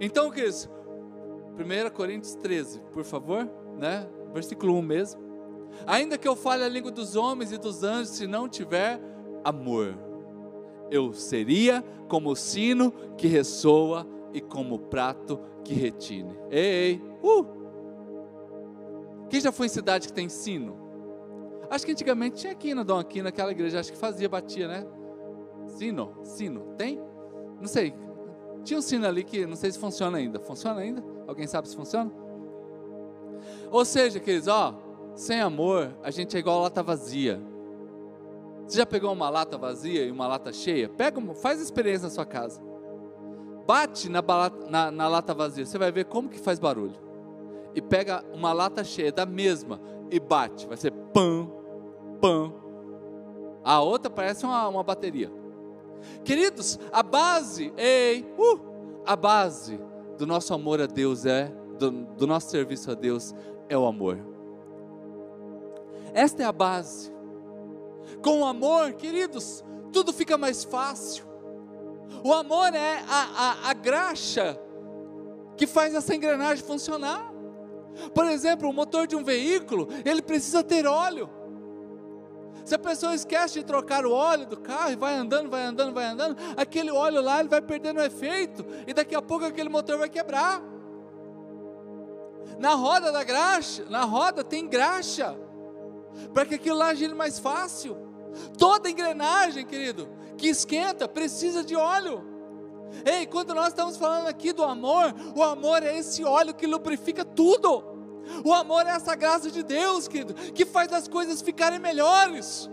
Então, queridos, 1 Coríntios 13, por favor, né? Versículo 1 mesmo. Ainda que eu fale a língua dos homens e dos anjos, se não tiver amor, eu seria como o sino que ressoa e como o prato que retine. Ei, ei, uh! Quem já foi em cidade que tem sino? Acho que antigamente tinha aqui na Dom aqui naquela igreja, acho que fazia, batia, né? Sino, sino, tem? Não sei. Tinha um sino ali que não sei se funciona ainda. Funciona ainda? Alguém sabe se funciona? Ou seja, queridos, ó, sem amor, a gente é igual a lata vazia. Você já pegou uma lata vazia e uma lata cheia? Pega, faz experiência na sua casa. Bate na, na, na lata vazia, você vai ver como que faz barulho. E pega uma lata cheia da mesma e bate, vai ser pam, pã. A outra parece uma, uma bateria. Queridos, a base, ei, uh, a base do nosso amor a Deus é, do, do nosso serviço a Deus é o amor. Esta é a base. Com o amor, queridos, tudo fica mais fácil. O amor é a, a, a graxa que faz essa engrenagem funcionar. Por exemplo, o motor de um veículo, ele precisa ter óleo. Se a pessoa esquece de trocar o óleo do carro e vai andando, vai andando, vai andando, aquele óleo lá ele vai perdendo efeito e daqui a pouco aquele motor vai quebrar. Na roda da graxa, na roda tem graxa, para que aquilo lá gire mais fácil. Toda engrenagem, querido, que esquenta, precisa de óleo. Ei, quando nós estamos falando aqui do amor, o amor é esse óleo que lubrifica tudo. O amor é essa graça de Deus, querido, que faz as coisas ficarem melhores,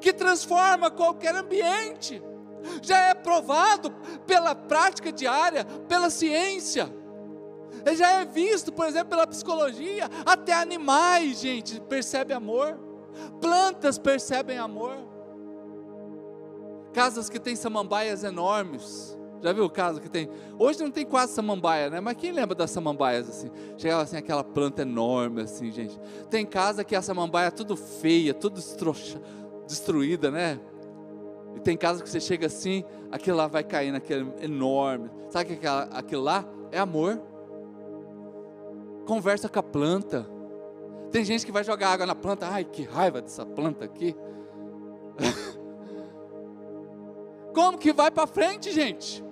que transforma qualquer ambiente. Já é provado pela prática diária, pela ciência. Já é visto, por exemplo, pela psicologia. Até animais, gente, percebem amor. Plantas percebem amor. Casas que têm samambaias enormes já viu o caso que tem? Hoje não tem quase samambaia, né? Mas quem lembra das samambaias assim? Chegava assim aquela planta enorme assim, gente. Tem casa que a samambaia é tudo feia, tudo estroxa, destruída, né? E tem casa que você chega assim, aquilo lá vai cair naquele enorme. Sabe que aquilo lá é amor? Conversa com a planta. Tem gente que vai jogar água na planta, ai que raiva dessa planta aqui. *laughs* Como que vai para frente, gente?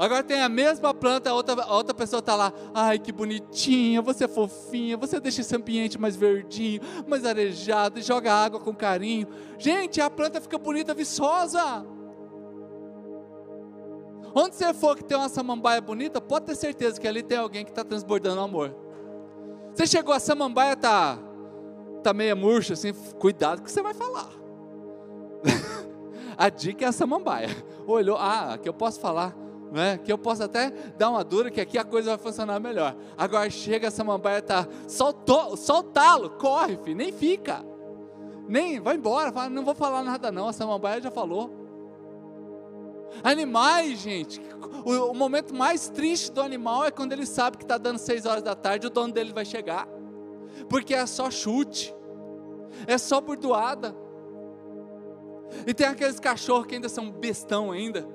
Agora tem a mesma planta, a outra, a outra pessoa está lá. Ai, que bonitinha, você é fofinha, você deixa esse ambiente mais verdinho, mais arejado, e joga água com carinho. Gente, a planta fica bonita, viçosa. Onde você for que tem uma samambaia bonita, pode ter certeza que ali tem alguém que está transbordando amor. Você chegou, a samambaia tá, tá meia murcha, assim, cuidado que você vai falar. *laughs* a dica é a samambaia. Olhou, ah, aqui eu posso falar, né? Que eu posso até dar uma dura, que aqui a coisa vai funcionar melhor. Agora chega a samambaia, tá, soltá-lo, corre, filho, nem fica. Nem, vai embora, fala, não vou falar nada não, a samambaia já falou. Animais, gente, o, o, momento mais triste do animal é quando ele sabe que está dando seis horas da tarde, o dono dele vai chegar, porque é só chute, é só burdoada. E tem aqueles cachorros que ainda são bestão ainda,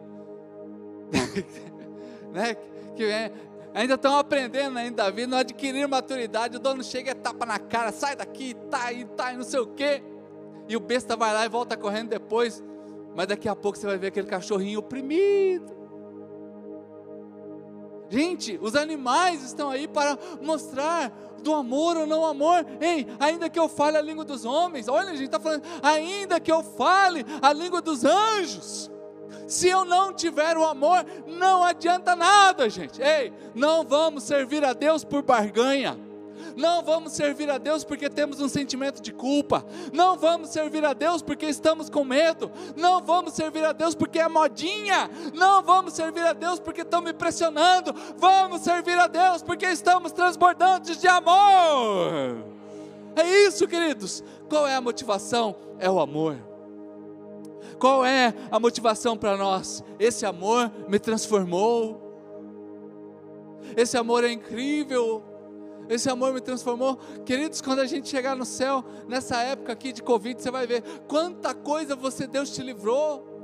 *laughs* né? Que é, ainda estão aprendendo ainda vida, não adquiriram maturidade, o dono chega e tapa na cara, sai daqui, tá aí, tá aí, não sei o quê. E o besta vai lá e volta correndo depois. Mas daqui a pouco você vai ver aquele cachorrinho oprimido. Gente, os animais estão aí para mostrar do amor ou não amor. Ei, ainda que eu fale a língua dos homens, olha, a gente está falando, ainda que eu fale a língua dos anjos, se eu não tiver o amor, não adianta nada, gente. Ei, não vamos servir a Deus por barganha. Não vamos servir a Deus porque temos um sentimento de culpa. Não vamos servir a Deus porque estamos com medo. Não vamos servir a Deus porque é modinha. Não vamos servir a Deus porque estão me pressionando. Vamos servir a Deus porque estamos transbordantes de amor. É isso, queridos. Qual é a motivação? É o amor. Qual é a motivação para nós? Esse amor me transformou. Esse amor é incrível. Esse amor me transformou. Queridos, quando a gente chegar no céu, nessa época aqui de Covid, você vai ver quanta coisa você, Deus te livrou.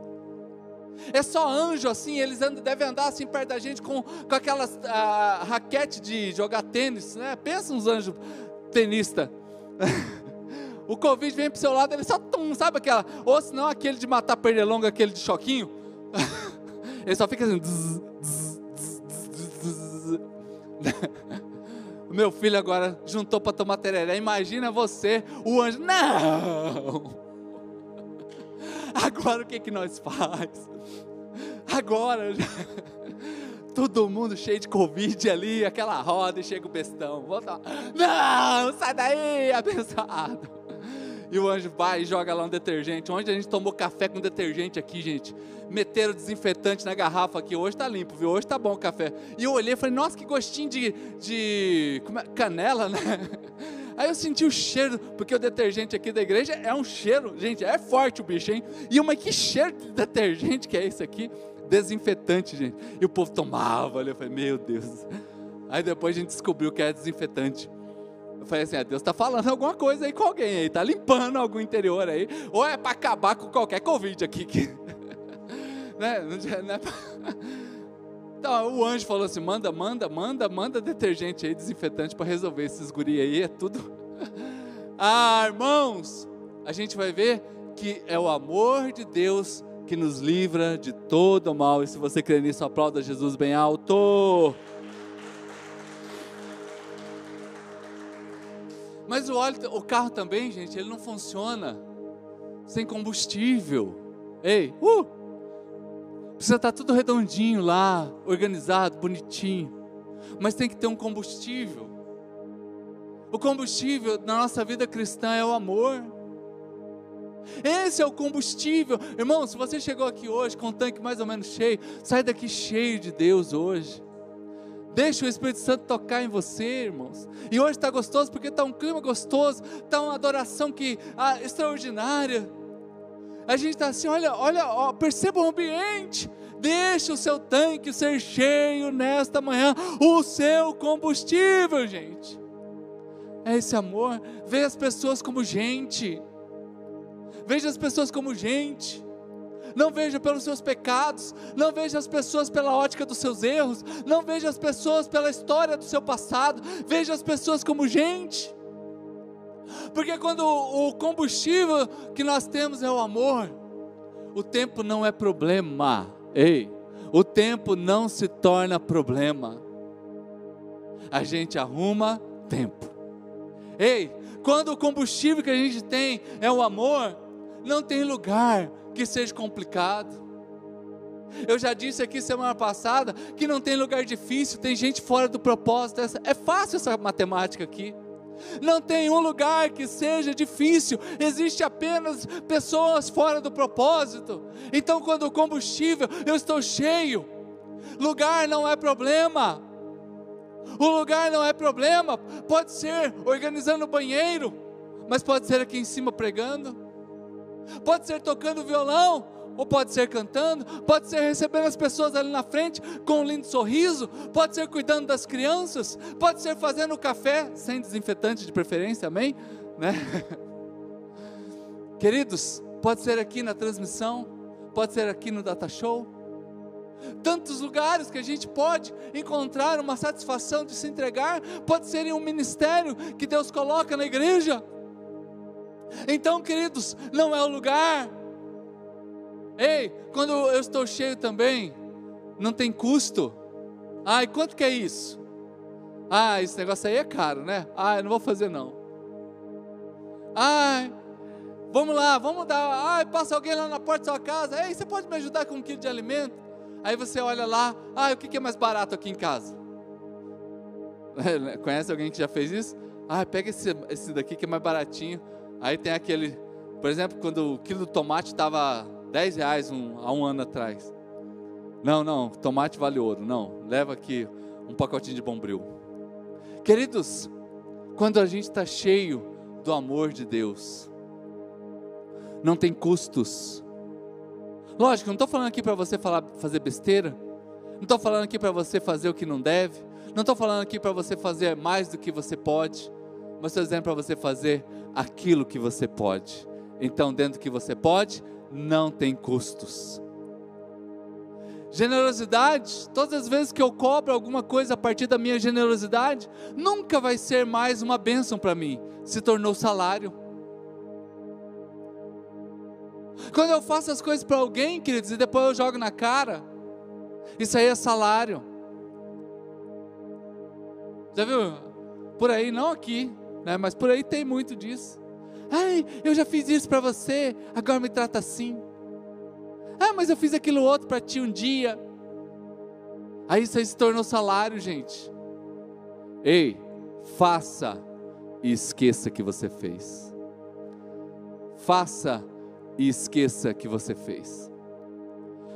É só anjo assim, eles andam, devem andar assim perto da gente com, com aquelas ah, raquete de jogar tênis, né? Pensa uns anjos tenista. *laughs* o Covid vem pro seu lado, ele só tum, sabe aquela, ou se não aquele de matar pernilonga, aquele de choquinho. *laughs* ele só fica assim. O *laughs* meu filho agora juntou para tomar tereré. Imagina você, o anjo. Não! *laughs* Agora o que, que nós faz? Agora, todo mundo cheio de Covid ali, aquela roda e chega o bestão. Volta. Não, sai daí, abençoado. E o anjo vai e joga lá um detergente. Onde a gente tomou café com detergente aqui, gente? Meteram desinfetante na garrafa aqui. Hoje tá limpo, viu? Hoje tá bom o café. E eu olhei e falei, nossa, que gostinho de, de é? canela, né? *laughs* Aí eu senti o cheiro, porque o detergente aqui da igreja é um cheiro, gente, é forte o bicho, hein? E uma que cheiro de detergente que é esse aqui? Desinfetante, gente. E o povo tomava, eu falei, meu Deus. Aí depois a gente descobriu que é desinfetante. Eu falei assim, ah, Deus está falando alguma coisa aí com alguém aí, está limpando algum interior aí, ou é para acabar com qualquer Covid aqui. Que... *laughs* né? É pra... *laughs* Então o anjo falou assim: manda, manda, manda, manda detergente aí, desinfetante para resolver esses guri aí, é tudo. *laughs* ah, irmãos, a gente vai ver que é o amor de Deus que nos livra de todo mal. E se você crê nisso, aplauda Jesus bem alto. Mas o óleo, o carro também, gente, ele não funciona sem combustível. Ei, uh! Precisa estar tudo redondinho lá, organizado, bonitinho. Mas tem que ter um combustível. O combustível na nossa vida cristã é o amor. Esse é o combustível. Irmão, se você chegou aqui hoje com o tanque mais ou menos cheio, sai daqui cheio de Deus hoje. Deixa o Espírito Santo tocar em você, irmãos. E hoje está gostoso porque está um clima gostoso, está uma adoração que ah, extraordinária. A gente está assim, olha, olha, ó, perceba o ambiente. Deixa o seu tanque ser cheio nesta manhã, o seu combustível, gente. É esse amor. Veja as pessoas como gente. Veja as pessoas como gente não veja pelos seus pecados, não veja as pessoas pela ótica dos seus erros, não veja as pessoas pela história do seu passado, veja as pessoas como gente. Porque quando o combustível que nós temos é o amor, o tempo não é problema. Ei, o tempo não se torna problema. A gente arruma tempo. Ei, quando o combustível que a gente tem é o amor, não tem lugar que seja complicado. Eu já disse aqui semana passada que não tem lugar difícil, tem gente fora do propósito. É fácil essa matemática aqui. Não tem um lugar que seja difícil, existe apenas pessoas fora do propósito. Então, quando o combustível, eu estou cheio, lugar não é problema. O lugar não é problema, pode ser organizando o banheiro, mas pode ser aqui em cima pregando, pode ser tocando violão, ou pode ser cantando, pode ser recebendo as pessoas ali na frente com um lindo sorriso, pode ser cuidando das crianças, pode ser fazendo café sem desinfetante de preferência, amém? Né? *laughs* Queridos, pode ser aqui na transmissão, pode ser aqui no Data Show. Tantos lugares que a gente pode encontrar uma satisfação de se entregar, pode ser em um ministério que Deus coloca na igreja. Então, queridos, não é o lugar, Ei, quando eu estou cheio também, não tem custo. Ai, quanto que é isso? Ah, esse negócio aí é caro, né? Ah, eu não vou fazer não. Ai, vamos lá, vamos dar. Ai, passa alguém lá na porta da sua casa. Ei, você pode me ajudar com um quilo de alimento? Aí você olha lá, ah, o que é mais barato aqui em casa? *laughs* Conhece alguém que já fez isso? Ah, pega esse, esse daqui que é mais baratinho. Aí tem aquele, por exemplo, quando o quilo de tomate estava 10 reais um, há um ano atrás. Não, não, tomate vale ouro. Não, leva aqui um pacotinho de bombril. Queridos, quando a gente está cheio do amor de Deus, não tem custos. Lógico, não estou falando aqui para você falar, fazer besteira. Não estou falando aqui para você fazer o que não deve. Não estou falando aqui para você fazer mais do que você pode. Mas estou dizendo para você fazer aquilo que você pode. Então, dentro do que você pode, não tem custos. Generosidade, todas as vezes que eu cobro alguma coisa a partir da minha generosidade, nunca vai ser mais uma bênção para mim, se tornou salário. Quando eu faço as coisas para alguém, queridos, e depois eu jogo na cara, isso aí é salário. Já viu? Por aí, não aqui, né? mas por aí tem muito disso. Ai, eu já fiz isso para você, agora me trata assim. Ah, mas eu fiz aquilo outro para ti um dia. Aí isso aí se tornou salário, gente. Ei, faça e esqueça que você fez. Faça e esqueça que você fez.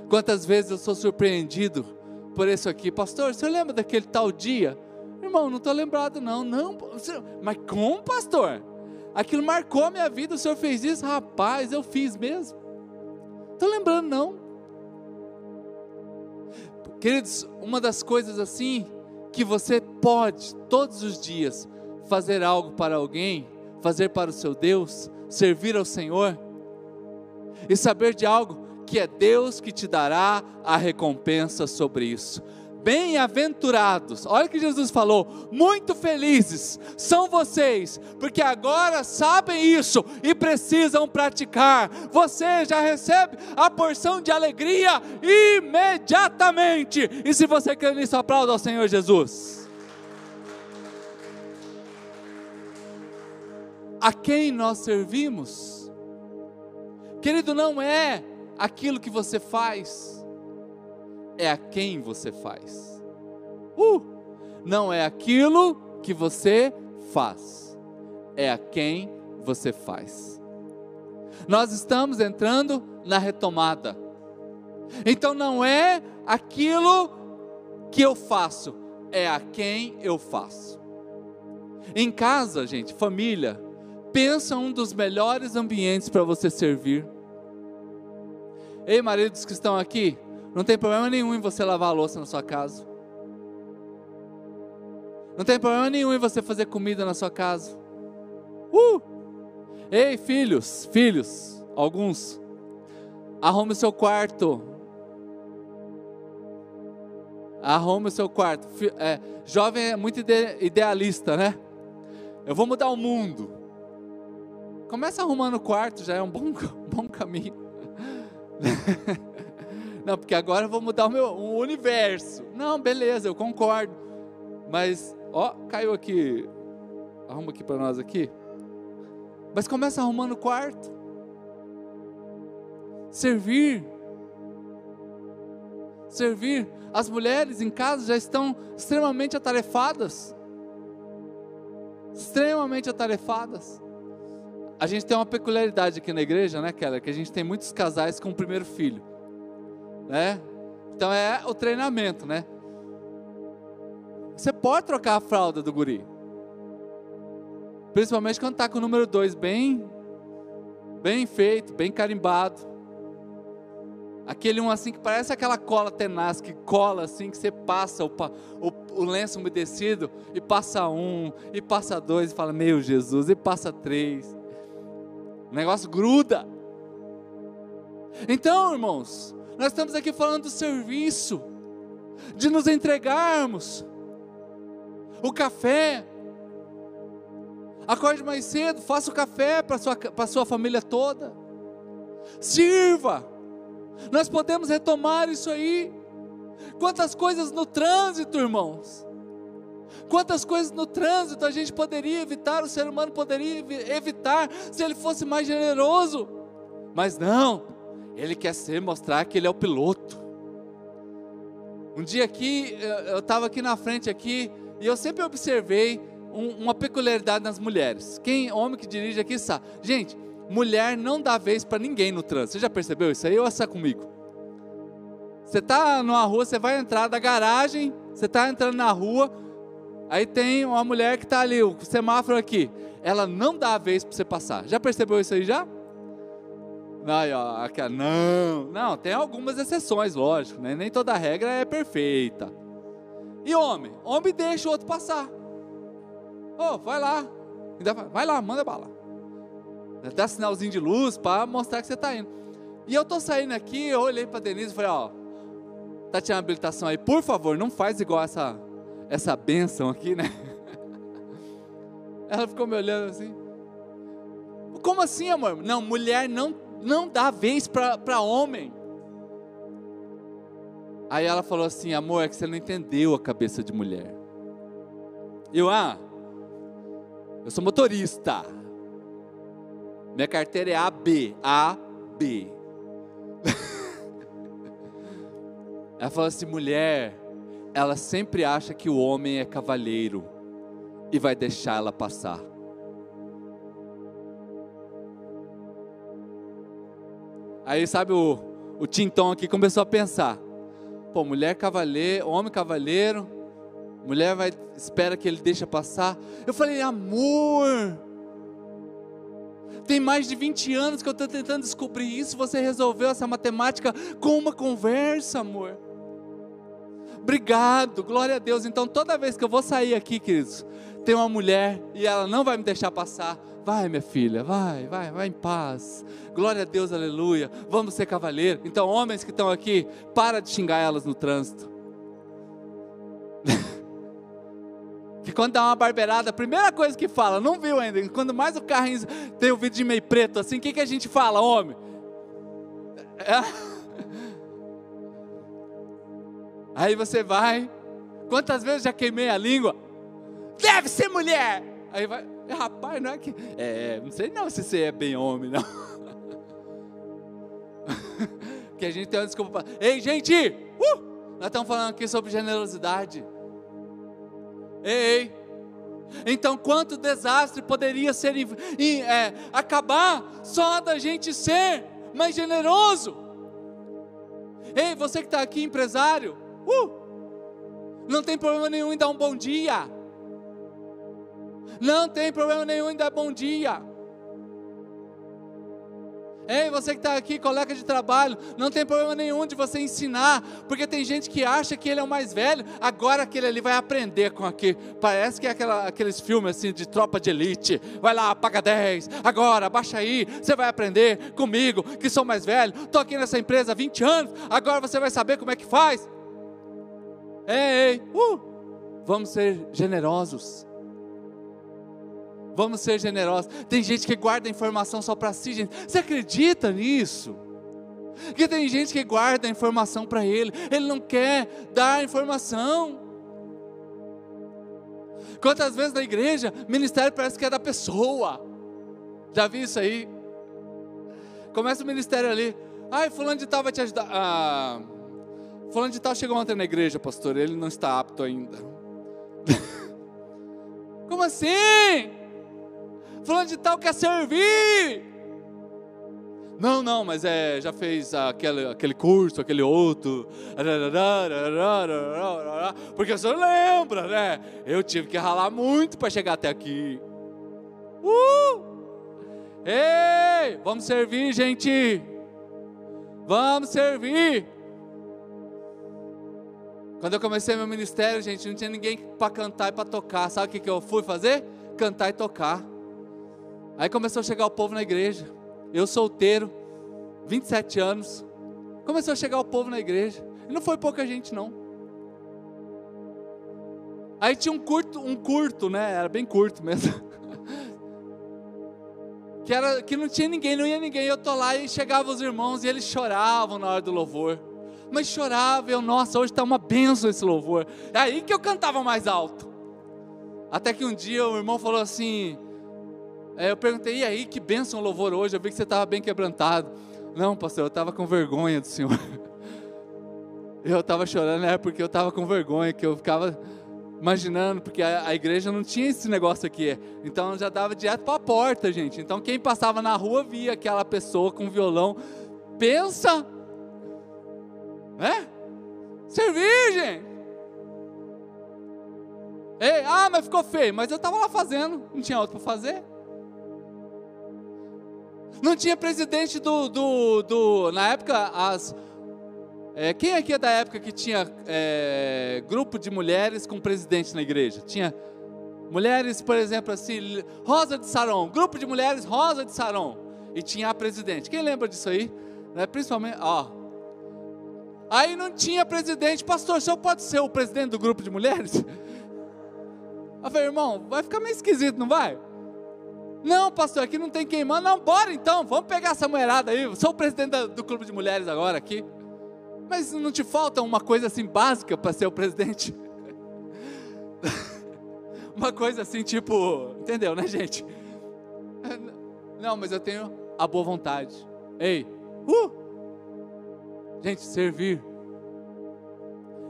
Quantas vezes eu sou surpreendido por isso aqui, pastor? Você lembra daquele tal dia? Irmão, não estou lembrado, não. Não, mas como, pastor? aquilo marcou a minha vida, o Senhor fez isso, rapaz, eu fiz mesmo. Estou lembrando, não. Queridos, uma das coisas assim que você pode todos os dias fazer algo para alguém, fazer para o seu Deus, servir ao Senhor e saber de algo que é Deus que te dará a recompensa sobre isso bem-aventurados. Olha o que Jesus falou: muito felizes são vocês, porque agora sabem isso e precisam praticar. Você já recebe a porção de alegria imediatamente. E se você quer nisso, aplauda ao Senhor Jesus. A quem nós servimos? Querido, não é aquilo que você faz é a quem você faz. Uh! Não é aquilo que você faz, é a quem você faz. Nós estamos entrando na retomada. Então não é aquilo que eu faço, é a quem eu faço. Em casa, gente, família, pensa um dos melhores ambientes para você servir. Ei, maridos que estão aqui, não tem problema nenhum em você lavar a louça na sua casa. Não tem problema nenhum em você fazer comida na sua casa. Uh! Ei, filhos, filhos, alguns, arrume o seu quarto. Arrume o seu quarto. É, jovem é muito idealista, né? Eu vou mudar o mundo. Começa arrumando o quarto, já é um bom, *laughs* bom caminho. *laughs* Não, porque agora eu vou mudar o meu o universo. Não, beleza, eu concordo. Mas, ó, caiu aqui. Arruma aqui para nós aqui. Mas começa arrumando o quarto. Servir. servir. As mulheres em casa já estão extremamente atarefadas. Extremamente atarefadas. A gente tem uma peculiaridade aqui na igreja, né, Keller? Que a gente tem muitos casais com o primeiro filho, né? Então é o treinamento, né? Você pode trocar a fralda do guri. Principalmente quando está com o número 2 bem, bem feito, bem carimbado. Aquele um assim que parece aquela cola tenaz que cola assim, que você passa o, o, o lenço umedecido e passa um, e passa dois, e fala, meu Jesus, e passa três. O negócio gruda. Então, irmãos, nós estamos aqui falando do serviço, de nos entregarmos. O café, Acorde mais cedo, faça o café para sua, a sua família toda. Sirva. Nós podemos retomar isso aí. Quantas coisas no trânsito, irmãos. Quantas coisas no trânsito a gente poderia evitar, o ser humano poderia evitar se ele fosse mais generoso. Mas não, ele quer ser mostrar que ele é o piloto. Um dia aqui, eu estava aqui na frente aqui, e eu sempre observei um, uma peculiaridade nas mulheres. Quem homem que dirige aqui sabe. Gente, mulher não dá vez para ninguém no trânsito. Você já percebeu isso aí ou essa comigo? Você está numa rua, você vai entrar da garagem, você está entrando na rua, aí tem uma mulher que está ali, o semáforo aqui. Ela não dá vez para você passar. Já percebeu isso aí já? Aí, ó, não, não, tem algumas exceções, lógico, né? nem toda regra é perfeita. E homem? Homem deixa o outro passar. Oh, vai lá. Vai lá, manda bala. Dá sinalzinho de luz para mostrar que você está indo. E eu estou saindo aqui, eu olhei para Denise e falei, ó, tá tirando habilitação aí, por favor, não faz igual essa, essa benção aqui, né? *laughs* Ela ficou me olhando assim. Como assim, amor? Não, mulher não, não dá vez para homem. Aí ela falou assim, amor, é que você não entendeu a cabeça de mulher. Eu, ah, eu sou motorista. Minha carteira é AB. AB. *laughs* ela falou assim: mulher, ela sempre acha que o homem é cavalheiro e vai deixar ela passar. Aí sabe o, o Tintão aqui começou a pensar: pô, mulher cavaleiro, homem cavaleiro, mulher vai espera que ele deixa passar. Eu falei, amor, tem mais de 20 anos que eu estou tentando descobrir isso. Você resolveu essa matemática com uma conversa, amor. Obrigado, glória a Deus. Então, toda vez que eu vou sair aqui, queridos, tem uma mulher e ela não vai me deixar passar. Vai, minha filha, vai, vai, vai em paz. Glória a Deus, aleluia. Vamos ser cavaleiro. Então, homens que estão aqui, para de xingar elas no trânsito. *laughs* que quando dá uma barbeirada, a primeira coisa que fala, não viu ainda, quando mais o carrinho tem o vidro de meio preto assim, o que, que a gente fala, homem? É. *laughs* Aí você vai, quantas vezes já queimei a língua? Deve ser mulher! Aí vai, rapaz, não é que. É, não sei não se você é bem homem, não. *laughs* que a gente tem uma desculpa. Ei, gente! Uh, nós estamos falando aqui sobre generosidade. Ei, Então, quanto desastre poderia ser é, acabar só da gente ser mais generoso? Ei, você que está aqui, empresário, uh, não tem problema nenhum em dar um bom dia. Não tem problema nenhum em dar bom dia. Ei, você que está aqui, colega de trabalho, não tem problema nenhum de você ensinar, porque tem gente que acha que ele é o mais velho, agora aquele ali vai aprender com aqui. Parece que é aquela, aqueles filmes assim de tropa de elite. Vai lá, paga 10, agora, baixa aí, você vai aprender comigo, que sou mais velho, estou aqui nessa empresa há 20 anos, agora você vai saber como é que faz. Ei, ei, uh, vamos ser generosos. Vamos ser generosos. Tem gente que guarda informação só para si, gente. Você acredita nisso? Que tem gente que guarda informação para ele, ele não quer dar informação. Quantas vezes na igreja, ministério parece que é da pessoa. Já vi isso aí? Começa o ministério ali. Ai, fulano de tal vai te ajudar. Ah, Falando de tal chegou ontem na igreja, pastor, ele não está apto ainda. *laughs* Como assim? Falando de tal quer servir. Não, não, mas é, já fez aquele, aquele curso, aquele outro. Porque o senhor lembra, né? Eu tive que ralar muito para chegar até aqui. Uh! Ei, vamos servir, gente. Vamos servir. Quando eu comecei meu ministério, gente, não tinha ninguém para cantar e para tocar. Sabe o que, que eu fui fazer? Cantar e tocar. Aí começou a chegar o povo na igreja. Eu solteiro, 27 anos. Começou a chegar o povo na igreja. E não foi pouca gente, não. Aí tinha um curto, um curto, né? Era bem curto mesmo. *laughs* que, era, que não tinha ninguém, não ia ninguém. Eu tô lá e chegavam os irmãos e eles choravam na hora do louvor mas chorava. Eu, nossa, hoje está uma benção esse louvor. É aí que eu cantava mais alto. Até que um dia o irmão falou assim: é, eu perguntei, e aí, que benção o louvor hoje? Eu vi que você estava bem quebrantado. Não, pastor, eu estava com vergonha do Senhor. *laughs* Eu estava chorando, é porque eu estava com vergonha, que eu ficava imaginando, porque a, a, igreja não tinha esse negócio aqui. Então já dava direto para a porta, gente. Então quem passava na rua via aquela pessoa com violão. Pensa é? Servir, gente. Ei, ah, mas ficou feio. Mas eu estava lá fazendo, não tinha outro para fazer. Não tinha presidente do, do, do na época as é, quem aqui é da época que tinha é, grupo de mulheres com presidente na igreja? Tinha mulheres, por exemplo, assim, Rosa de Saron, grupo de mulheres Rosa de Saron, e tinha a presidente. Quem lembra disso aí? Né? Principalmente, ó, Aí não tinha presidente, pastor, o senhor pode ser o presidente do grupo de mulheres? *laughs* Eu falei, irmão, vai ficar meio esquisito, não vai? Não, pastor, aqui não tem quem manda. Não, bora então, vamos pegar essa mulherada aí. Sou o presidente do clube de mulheres agora aqui. Mas não te falta uma coisa assim básica para ser o presidente? *laughs* uma coisa assim, tipo, entendeu, né, gente? Não, mas eu tenho a boa vontade. Ei, uh! Gente, servir.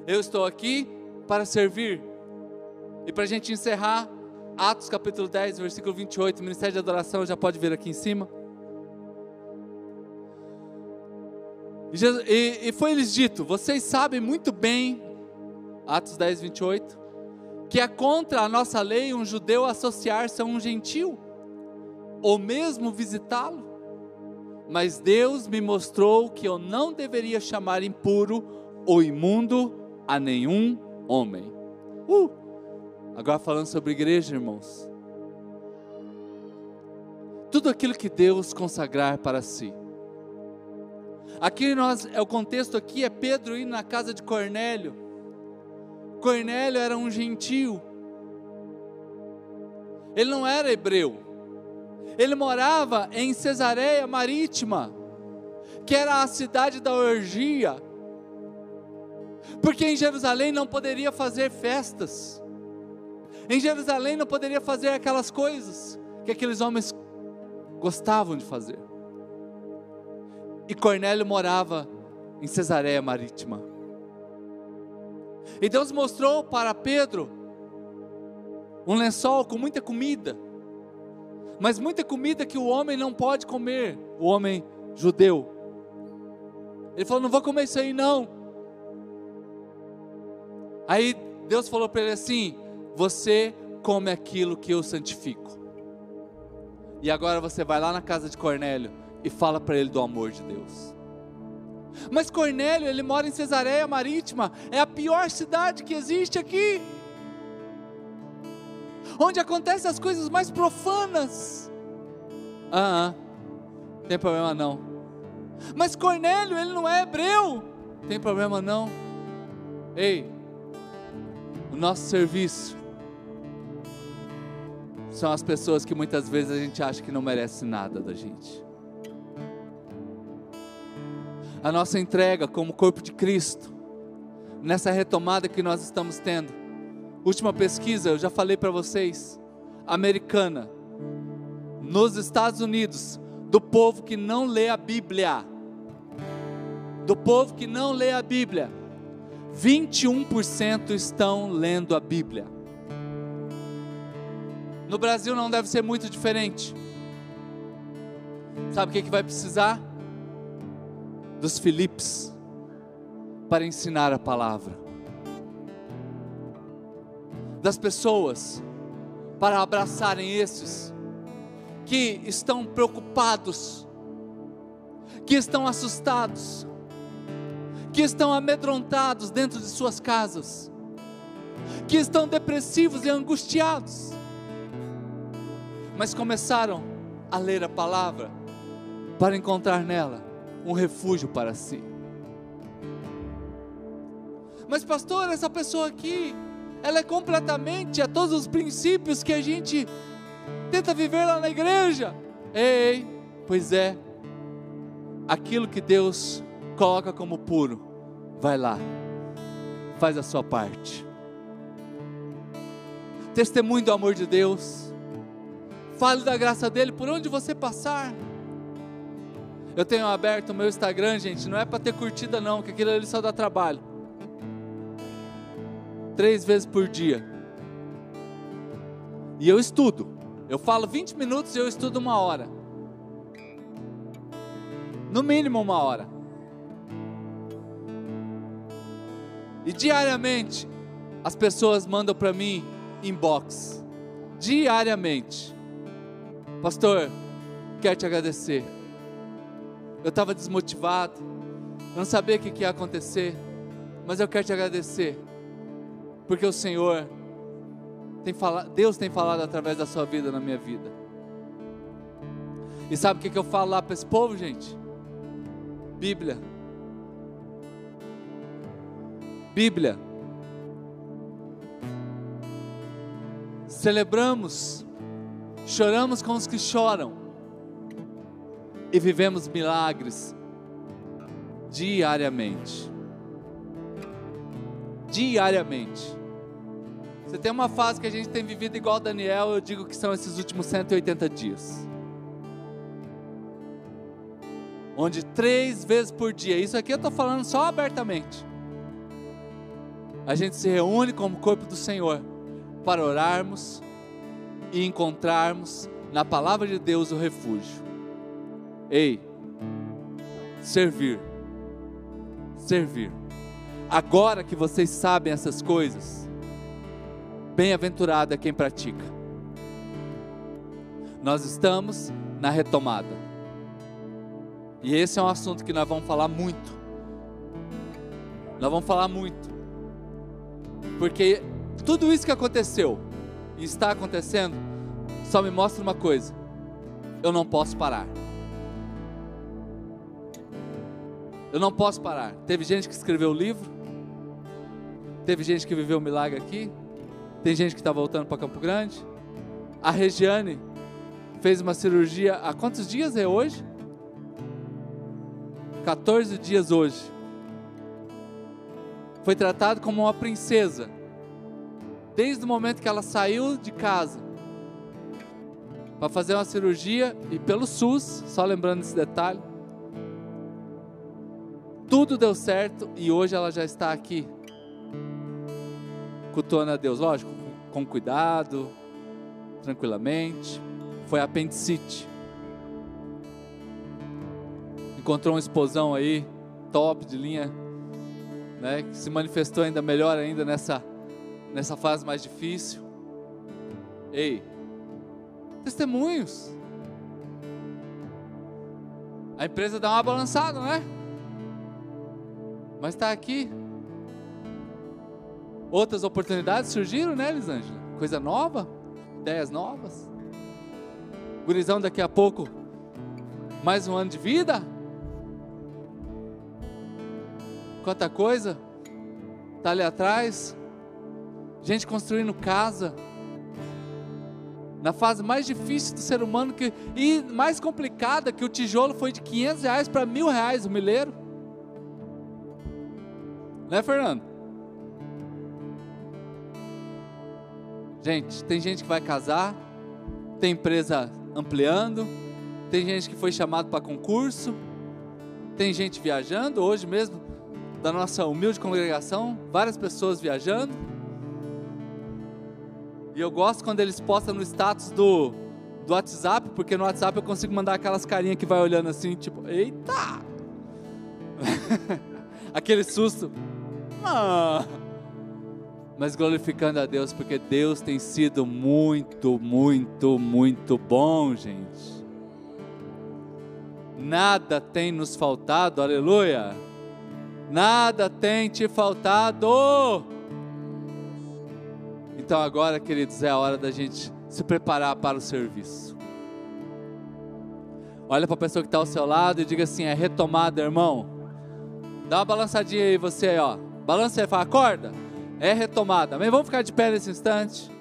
Eu estou aqui para servir. E para a gente encerrar, Atos capítulo 10, versículo 28, Ministério de Adoração, já pode ver aqui em cima. E, e, e foi lhes dito: vocês sabem muito bem, Atos 10, 28, que é contra a nossa lei um judeu associar-se a um gentil, ou mesmo visitá-lo mas Deus me mostrou que eu não deveria chamar impuro ou imundo a nenhum homem. Uh! Agora falando sobre igreja, irmãos. Tudo aquilo que Deus consagrar para si. Aqui nós, é o contexto aqui é Pedro indo na casa de Cornélio. Cornélio era um gentio. Ele não era hebreu. Ele morava em Cesareia Marítima, que era a cidade da orgia, porque em Jerusalém não poderia fazer festas, em Jerusalém não poderia fazer aquelas coisas que aqueles homens gostavam de fazer. E Cornélio morava em Cesareia Marítima. E Deus mostrou para Pedro um lençol com muita comida mas muita comida que o homem não pode comer, o homem judeu. Ele falou: Não vou comer isso aí, não. Aí Deus falou para ele assim: Você come aquilo que eu santifico. E agora você vai lá na casa de Cornélio e fala para ele do amor de Deus. Mas Cornélio, ele mora em Cesareia Marítima, é a pior cidade que existe aqui onde acontecem as coisas mais profanas. Ah, ah, tem problema não. Mas Cornélio, ele não é hebreu. Tem problema não. Ei, o nosso serviço são as pessoas que muitas vezes a gente acha que não merece nada da gente. A nossa entrega como corpo de Cristo, nessa retomada que nós estamos tendo, Última pesquisa, eu já falei para vocês, americana, nos Estados Unidos, do povo que não lê a Bíblia, do povo que não lê a Bíblia, 21% estão lendo a Bíblia. No Brasil não deve ser muito diferente. Sabe o que, que vai precisar? Dos Filipes para ensinar a palavra. Das pessoas para abraçarem esses que estão preocupados, que estão assustados, que estão amedrontados dentro de suas casas, que estão depressivos e angustiados, mas começaram a ler a palavra para encontrar nela um refúgio para si. Mas, pastor, essa pessoa aqui, ela é completamente a todos os princípios que a gente tenta viver lá na igreja. Ei, pois é, aquilo que Deus coloca como puro, vai lá, faz a sua parte. Testemunho do amor de Deus, fale da graça dele por onde você passar. Eu tenho aberto o meu Instagram, gente, não é para ter curtida não, que aquilo ali só dá trabalho. Três vezes por dia. E eu estudo. Eu falo 20 minutos e eu estudo uma hora. No mínimo uma hora. E diariamente as pessoas mandam para mim inbox. Diariamente. Pastor, quero te agradecer eu estava desmotivado, eu não sabia o que, que ia acontecer, mas eu quero te agradecer, porque o Senhor tem falado, Deus tem falado através da sua vida na minha vida. E sabe o que, que eu falo lá para esse povo, gente? Bíblia. Bíblia. Celebramos, choramos com os que choram e vivemos milagres diariamente. Diariamente. Você tem uma fase que a gente tem vivido igual Daniel, eu digo que são esses últimos 180 dias. Onde três vezes por dia, isso aqui eu estou falando só abertamente. A gente se reúne como corpo do Senhor para orarmos e encontrarmos na palavra de Deus o refúgio. Ei, servir. Servir. Agora que vocês sabem essas coisas, bem-aventurado é quem pratica. Nós estamos na retomada. E esse é um assunto que nós vamos falar muito. Nós vamos falar muito. Porque tudo isso que aconteceu e está acontecendo só me mostra uma coisa: eu não posso parar. Eu não posso parar. Teve gente que escreveu o livro, teve gente que viveu o milagre aqui, tem gente que está voltando para Campo Grande. A Regiane fez uma cirurgia há quantos dias é hoje? 14 dias hoje. Foi tratado como uma princesa. Desde o momento que ela saiu de casa para fazer uma cirurgia e pelo SUS, só lembrando esse detalhe, tudo deu certo e hoje ela já está aqui, cultuando a Deus, lógico, com cuidado, tranquilamente. Foi apendicite. Encontrou um esposão aí, top de linha, né, que se manifestou ainda melhor ainda nessa, nessa fase mais difícil. Ei, testemunhos. A empresa dá uma balançada, não é? Mas está aqui. Outras oportunidades surgiram, né, Elisângela? Coisa nova, ideias novas. Gurizão, daqui a pouco, mais um ano de vida. Quanta coisa está ali atrás. Gente construindo casa. Na fase mais difícil do ser humano que, e mais complicada, que o tijolo foi de 500 reais para mil reais o milheiro. Né, Fernando? Gente, tem gente que vai casar, tem empresa ampliando, tem gente que foi chamado para concurso, tem gente viajando. Hoje mesmo da nossa humilde congregação, várias pessoas viajando. E eu gosto quando eles postam no status do, do WhatsApp, porque no WhatsApp eu consigo mandar aquelas carinhas que vai olhando assim, tipo, eita! *laughs* Aquele susto. Ah. Mas glorificando a Deus, porque Deus tem sido muito, muito, muito bom, gente. Nada tem nos faltado, aleluia. Nada tem te faltado. Então agora, queridos, é a hora da gente se preparar para o serviço. Olha para a pessoa que está ao seu lado e diga assim: é retomada, irmão. Dá uma balançadinha aí, você aí, ó. Balança aí, fala, acorda. É retomada. Amém? Vamos ficar de pé nesse instante.